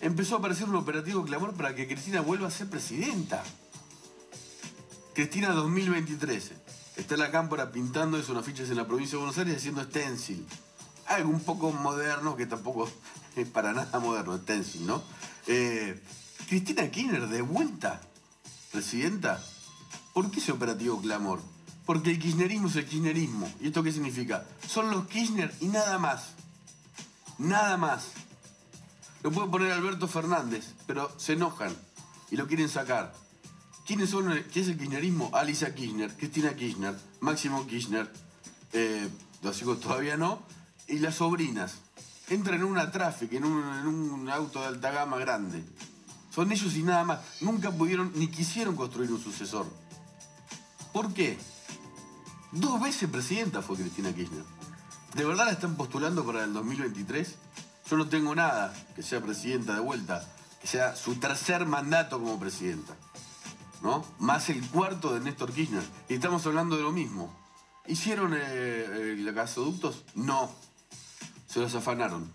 Empezó a aparecer un operativo clamor para que Cristina vuelva a ser presidenta. Cristina 2023. Está en la cámpora pintando esos afiches en la provincia de Buenos Aires haciendo stencil. Algo un poco moderno, que tampoco para nada moderno, stencil, ¿no? Eh, Cristina Kirchner de vuelta, presidenta. ¿Por qué ese operativo clamor? Porque el kirchnerismo es el kirchnerismo. ¿Y esto qué significa? Son los Kirchner y nada más. Nada más. Lo puede poner Alberto Fernández, pero se enojan y lo quieren sacar. ¿Quiénes son? ¿Qué es el kirchnerismo? Alicia Kirchner, Cristina Kirchner, Máximo Kirchner, eh, los hijos todavía no, y las sobrinas. Entran en una tráfico, en un, auto de alta gama grande. Son ellos y nada más. Nunca pudieron ni quisieron construir un sucesor. ¿Por qué? Dos veces presidenta fue Cristina Kirchner. ¿De verdad la están postulando para el 2023? Yo no tengo nada que sea presidenta de vuelta, que sea su tercer mandato como presidenta. ¿No? Más el cuarto de Néstor Kirchner. Y estamos hablando de lo mismo. ¿Hicieron eh, eh, gasoductos? No. Se los afanaron.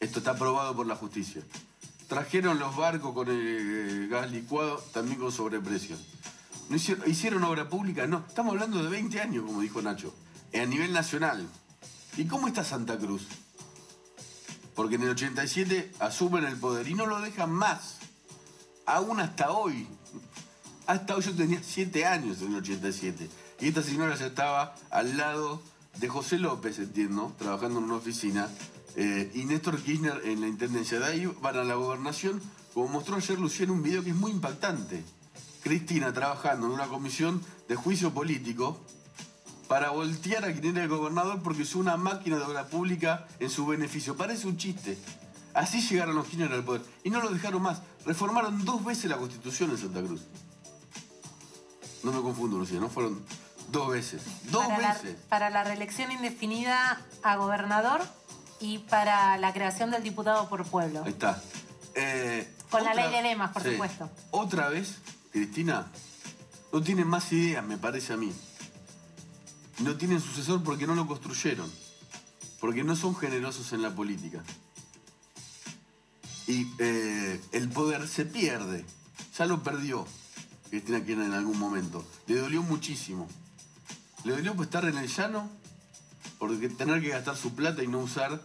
Esto está aprobado por la justicia. Trajeron los barcos con el eh, gas licuado, también con sobreprecio. ¿No hicieron, ¿Hicieron obra pública? No. Estamos hablando de 20 años, como dijo Nacho. eh, A nivel nacional. ¿Y cómo está Santa Cruz? Porque en el 87 asumen el poder y no lo dejan más. Aún hasta hoy. Hasta hoy yo tenía 7 años en el 87. Y esta señora ya estaba al lado de José López, entiendo, trabajando en una oficina. eh, y Néstor Kirchner en la intendencia. De ahí van a la gobernación, como mostró ayer Lucía en un video que es muy impactante. Cristina trabajando en una comisión de juicio político para voltear a quien era el gobernador porque usó una máquina de obra pública en su beneficio. Parece un chiste. Así llegaron los Kirchner al poder. Y no lo dejaron más. Reformaron dos veces la constitución en Santa Cruz. No me confundo, Lucía, ¿no? Fueron dos veces. Dos para, la, veces. para la reelección indefinida a gobernador y para la creación del diputado por pueblo. Ahí está. Eh, Con la ley de lemas, por sí. supuesto. Otra vez, Cristina, no tienen más ideas, me parece a mí. No tienen sucesor porque no lo construyeron. Porque no son generosos en la política. Y eh, el poder se pierde. Ya lo perdió Cristina Kirchner en algún momento. Le dolió muchísimo. Le dolió por estar en el llano, porque tener que gastar su plata y no usar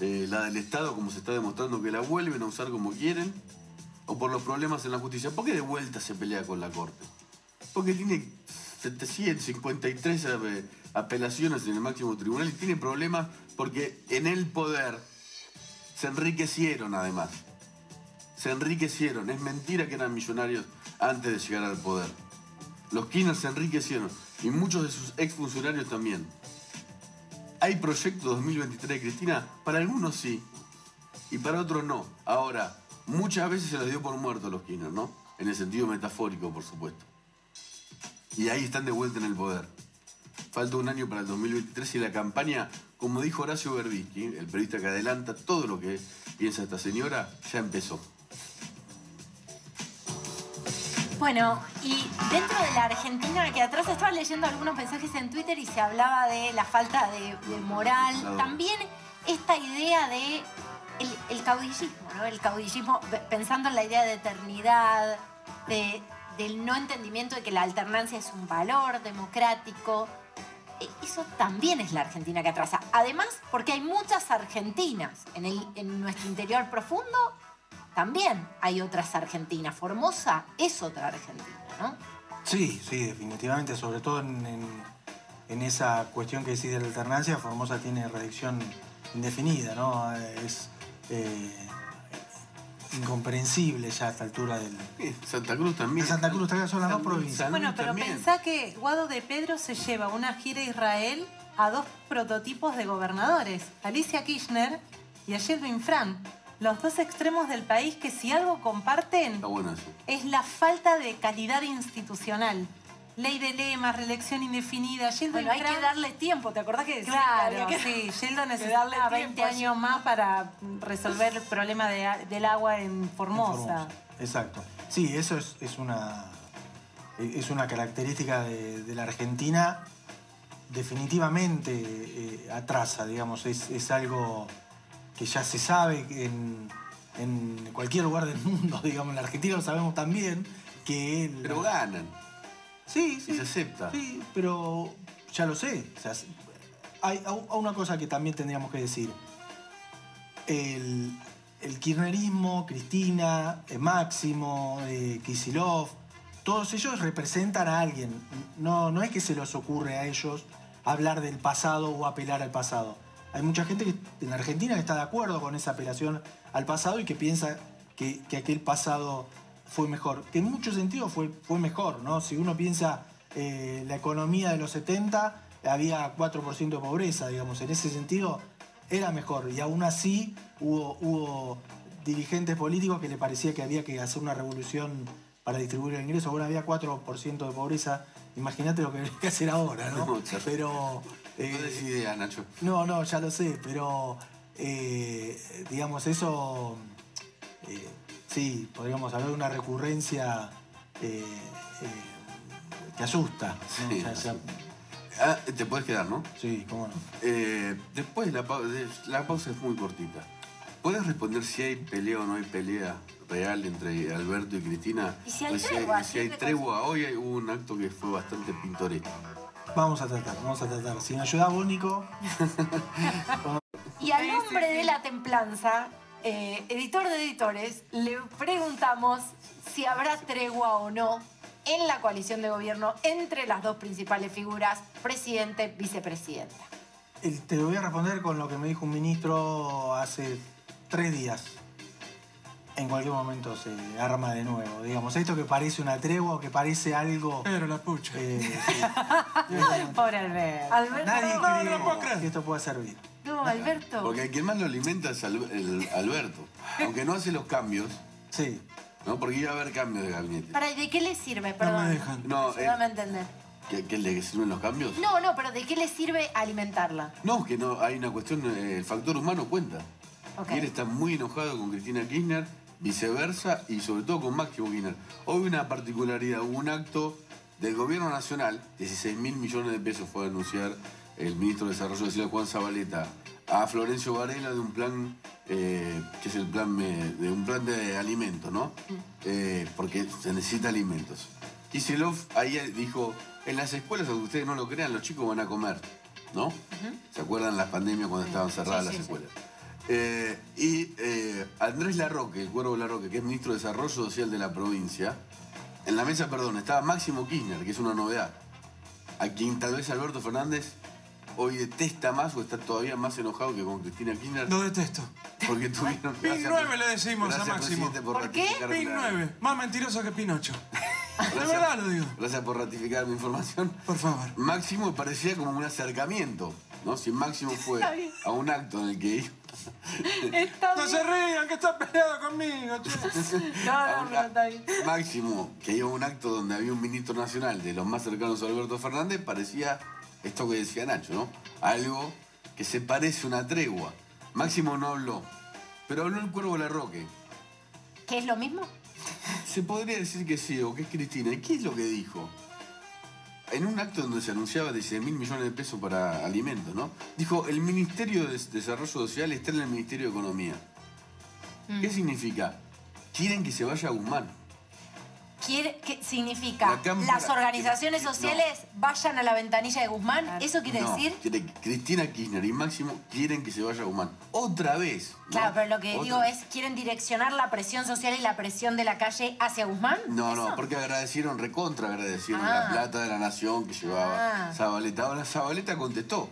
eh, la del Estado como se está demostrando que la vuelven a usar como quieren, o por los problemas en la justicia. ¿Por qué de vuelta se pelea con la Corte? Porque tiene 753 ape- apelaciones en el máximo tribunal y tiene problemas porque en el poder se enriquecieron además. Se enriquecieron. Es mentira que eran millonarios antes de llegar al poder. Los Kirchner se enriquecieron y muchos de sus exfuncionarios también. ¿Hay proyecto 2023 de Cristina? Para algunos sí y para otros no. Ahora, muchas veces se los dio por muertos los Kirchner, ¿no? En el sentido metafórico, por supuesto. Y ahí están de vuelta en el poder. Falta un año para el 2023 y la campaña, como dijo Horacio Berbisky, el periodista que adelanta todo lo que piensa esta señora, ya empezó. Bueno, y dentro de la Argentina, que atrás estaba leyendo algunos mensajes en Twitter y se hablaba de la falta de, de moral, Claro. también esta idea de el, el caudillismo, ¿no? El caudillismo, pe- pensando en la idea de eternidad, de- del no entendimiento de que la alternancia es un valor democrático. E- Eso también es la Argentina que atrasa. Además, porque hay muchas argentinas en, el, en nuestro interior profundo también hay otras Argentinas. Formosa es otra Argentina, ¿no? Sí, sí, definitivamente, sobre todo en, en- en esa cuestión que decís de la alternancia, Formosa tiene reelección indefinida, ¿no? Es eh, incomprensible ya a esta altura del... Santa Cruz también. Santa Cruz también son las dos provincias. Bueno, pero pensá que Guado de Pedro se lleva una gira a Israel a dos prototipos de gobernadores, Alicia Kirchner y a Gilbin Fran, los dos extremos del país que si algo comparten Está bueno eso. es la falta de calidad institucional. Ley de lemas, reelección indefinida. Sheldon Bueno, hay que darle tiempo, ¿te acordás que decía Claro, que sí. Sheldon necesita darle 20 tiempo? años más para resolver el problema de- del agua en Formosa. Formosa. Exacto. Sí, eso es, es una, es una característica de, de la Argentina definitivamente eh, atrasa, digamos, es, es algo que ya se sabe en, en cualquier lugar del mundo, digamos, en la Argentina lo sabemos también, que... el- Pero ganan. Sí, sí. Y se acepta. Sí, pero ya lo sé. O sea, hay una cosa que también tendríamos que decir. El, el kirchnerismo, Cristina, Máximo, eh, Kicillof, todos ellos representan a alguien. No, no es que se les ocurre a ellos hablar del pasado o apelar al pasado. Hay mucha gente que, en Argentina que está de acuerdo con esa apelación al pasado y que piensa que, que aquel pasado fue mejor. Que en muchos sentidos fue, fue mejor, ¿no? Si uno piensa eh, la economía de los 70, había 4% de pobreza, digamos. En ese sentido, era mejor. Y aún así hubo, hubo dirigentes políticos que le parecía que había que hacer una revolución para distribuir el ingreso. Bueno, había 4% de pobreza. Imagínate lo que habría que hacer ahora, ¿no? No, Pero. No des idea, Nacho. No, no, ya lo sé, pero eh, digamos, eso eh, sí, podríamos hablar de una recurrencia eh, eh, que asusta. ¿no? Sí, Ya- ya- Ah, te puedes quedar, ¿no? Sí, cómo no. Eh, después la, de- la pausa es muy cortita. ¿Puedes responder si hay pelea o no hay pelea real entre Alberto y Cristina? ¿Y si hay O tregua? si hay Siempre tregua. Hoy hay- hubo un acto que fue bastante pintoresco. Vamos a tratar, vamos a tratar. Si me ayuda Bónico, Y al hombre de la templanza, eh, editor de editores, le preguntamos si habrá tregua o no en la coalición de gobierno entre las dos principales figuras, presidente, vicepresidenta. te lo voy a responder con lo que me dijo un ministro hace tres días. En cualquier momento se arma de nuevo. Digamos, esto que parece una tregua o que parece algo. Pero la pucha. Pobre Alberto. Alberto. Nadie no, cree no creer. que esto pueda servir. No, Alberto. Porque el que más lo alimenta es el Alberto. Aunque no hace los cambios. Sí. ¿No? Porque iba a haber cambios de gabinete. ¿Para ¿de qué le sirve? Perdón. No, eh, Ayúdame a entender. ¿que, que le sirven los cambios? No, no, pero ¿de qué le sirve alimentarla? No, que no, hay una cuestión, eh, el factor humano cuenta. Ok. Y él está muy enojado con Cristina Kirchner, viceversa, y sobre todo con Máximo Kirchner. Hoy una particularidad, hubo un acto del gobierno nacional, 16 mil millones de pesos fue a anunciar el ministro de Desarrollo Social Juan Zabaleta a Florencio Varela de un plan, eh, que es el plan eh, de un plan de alimentos, ¿no? Eh, porque se necesita alimentos. Kicillof ahí dijo, en las escuelas, aunque ustedes no lo crean, los chicos van a comer, ¿no? ¿Se acuerdan las pandemias cuando estaban cerradas Sí, las sí. Eh, y eh, Andrés Larroque, el cuervo Larroque, que es ministro de Desarrollo Social de la provincia, en la mesa, perdón, estaba Máximo Kirchner, que es una novedad, a quien tal vez Alberto Fernández hoy detesta más o está todavía más enojado que con Cristina Kirchner. Lo detesto. Porque tuvieron... Pin Gracias, 9 le decimos a Máximo. por ratificarme Pin la- 9. Más mentiroso que Pinocho. De Gracias- verdad lo digo. Gracias por ratificar mi información. Por favor. Máximo parecía como un acercamiento, ¿no? Si Máximo fue a un acto en el que No se rían, que está peleado conmigo, che. No, no, no, está bien. Máximo, que iba a un acto donde había un ministro nacional de los más cercanos a Alberto Fernández, parecía esto que decía Nacho, ¿no? Algo que se parece a una tregua. Máximo no habló, pero habló el cuervo Larroque. ¿Qué es lo mismo? Se podría decir que sí, o que es Cristina. ¿Y qué es lo que dijo? En un acto donde se anunciaba 16 mil millones de pesos para alimentos, ¿no? Dijo, el Ministerio de Desarrollo Social está en el Ministerio de Economía. ¿Qué significa? Quieren que se vaya Guzmán. Quiere, ¿Qué significa? La Las organizaciones No. sociales vayan a la ventanilla de Guzmán. ¿Eso quiere No, decir? quiere- Cristina Kirchner y Máximo quieren que se vaya Guzmán. Otra vez. ¿no? Claro, pero lo que Otra digo vez. es, ¿quieren direccionar la presión social y la presión de la calle hacia Guzmán? No, ¿Eso? no, porque agradecieron, recontra agradecieron Ah. la plata de la nación que llevaba Ah. Zabaleta. Ahora Zabaleta contestó.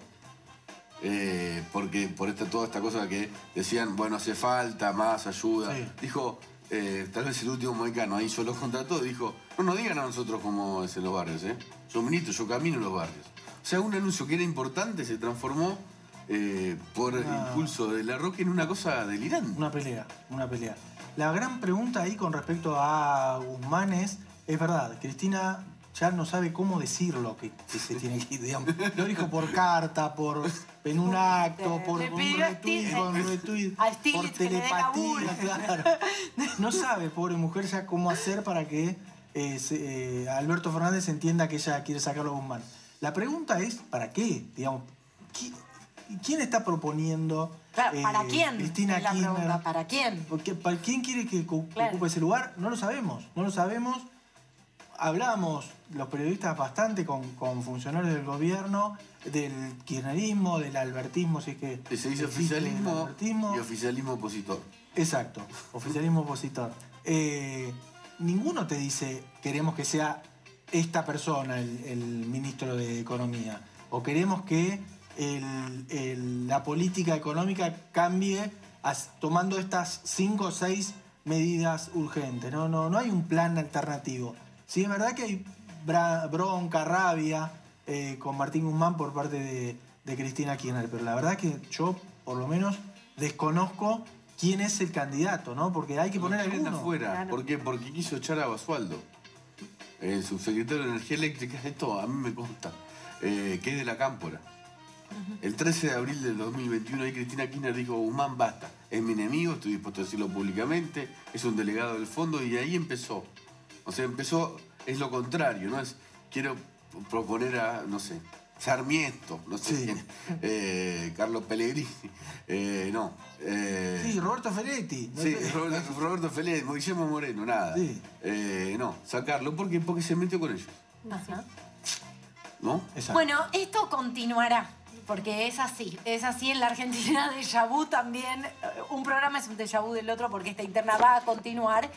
Eh, porque por esta, toda esta cosa que decían, bueno, hace falta más ayuda. Dijo, eh, tal vez el último moicano ahí solo contrató, dijo, no nos digan a nosotros cómo es en los barrios, ¿eh? Yo ministro, yo camino en los barrios. O sea, un anuncio que era importante se transformó eh, por Una- impulso de la Roque en una cosa delirante. Una pelea, una pelea. La gran pregunta ahí con respecto a Guzmán es, es verdad, Cristina ya no sabe cómo decirlo que, que se tiene que ir, digamos. Lo dijo por carta, por en un acto, por un retweet, por un retweet, por telepatía, claro. No sabe, pobre mujer, ya cómo hacer para que eh, se- eh, Alberto Fernández entienda que ella quiere sacarlo a Guzmán. La pregunta es, ¿para qué? Digamos, ¿qui- ¿quién está proponiendo Claro, ¿Para eh, quién? Cristina Es la Kirchner. pregunta, ¿para quién? Porque, ¿para quién quiere que, Claro. ocupe ese lugar? No lo sabemos, no lo sabemos. Hablamos los periodistas bastante con, con funcionarios del gobierno, del kirchnerismo, del albertismo, si es que Que se dice oficialismo y oficialismo opositor. Exacto, oficialismo opositor. Eh, ninguno te dice queremos que sea esta persona el, el ministro de Economía. O queremos que el- el- la política económica cambie as- tomando estas cinco o seis medidas urgentes. No, no, no hay un plan alternativo. Sí, es verdad que hay bronca, rabia eh, con Martín Guzmán por parte de, de Cristina Kirchner, pero la verdad que yo, por lo menos, desconozco quién es el candidato, ¿no? Porque hay que poner alguno. afuera. ¿Por qué? Porque quiso echar a Basualdo. El subsecretario de Energía Eléctrica, esto a mí me consta, eh, que es de la Cámpora. El 13 de abril del 2021 ahí Cristina Kirchner dijo, Guzmán basta, es mi enemigo, estoy dispuesto a decirlo públicamente, es un delegado del fondo y ahí empezó. O sea, empezó, es lo contrario, ¿no? Es, quiero proponer a, no sé, Sarmiento, no sé quién, eh, Carlos Pellegrini, eh, no. eh, Sí, Roberto Ferretti. no Sí, sé. Roberto, Roberto Feliz, Guillermo Moreno, nada. Eh, no, sacarlo porque, porque se metió con ellos, Ajá. ¿no? Bueno, esto continuará, porque es así. Es así en la Argentina de vu también. Un programa es un déjà vu del otro porque esta interna va a continuar.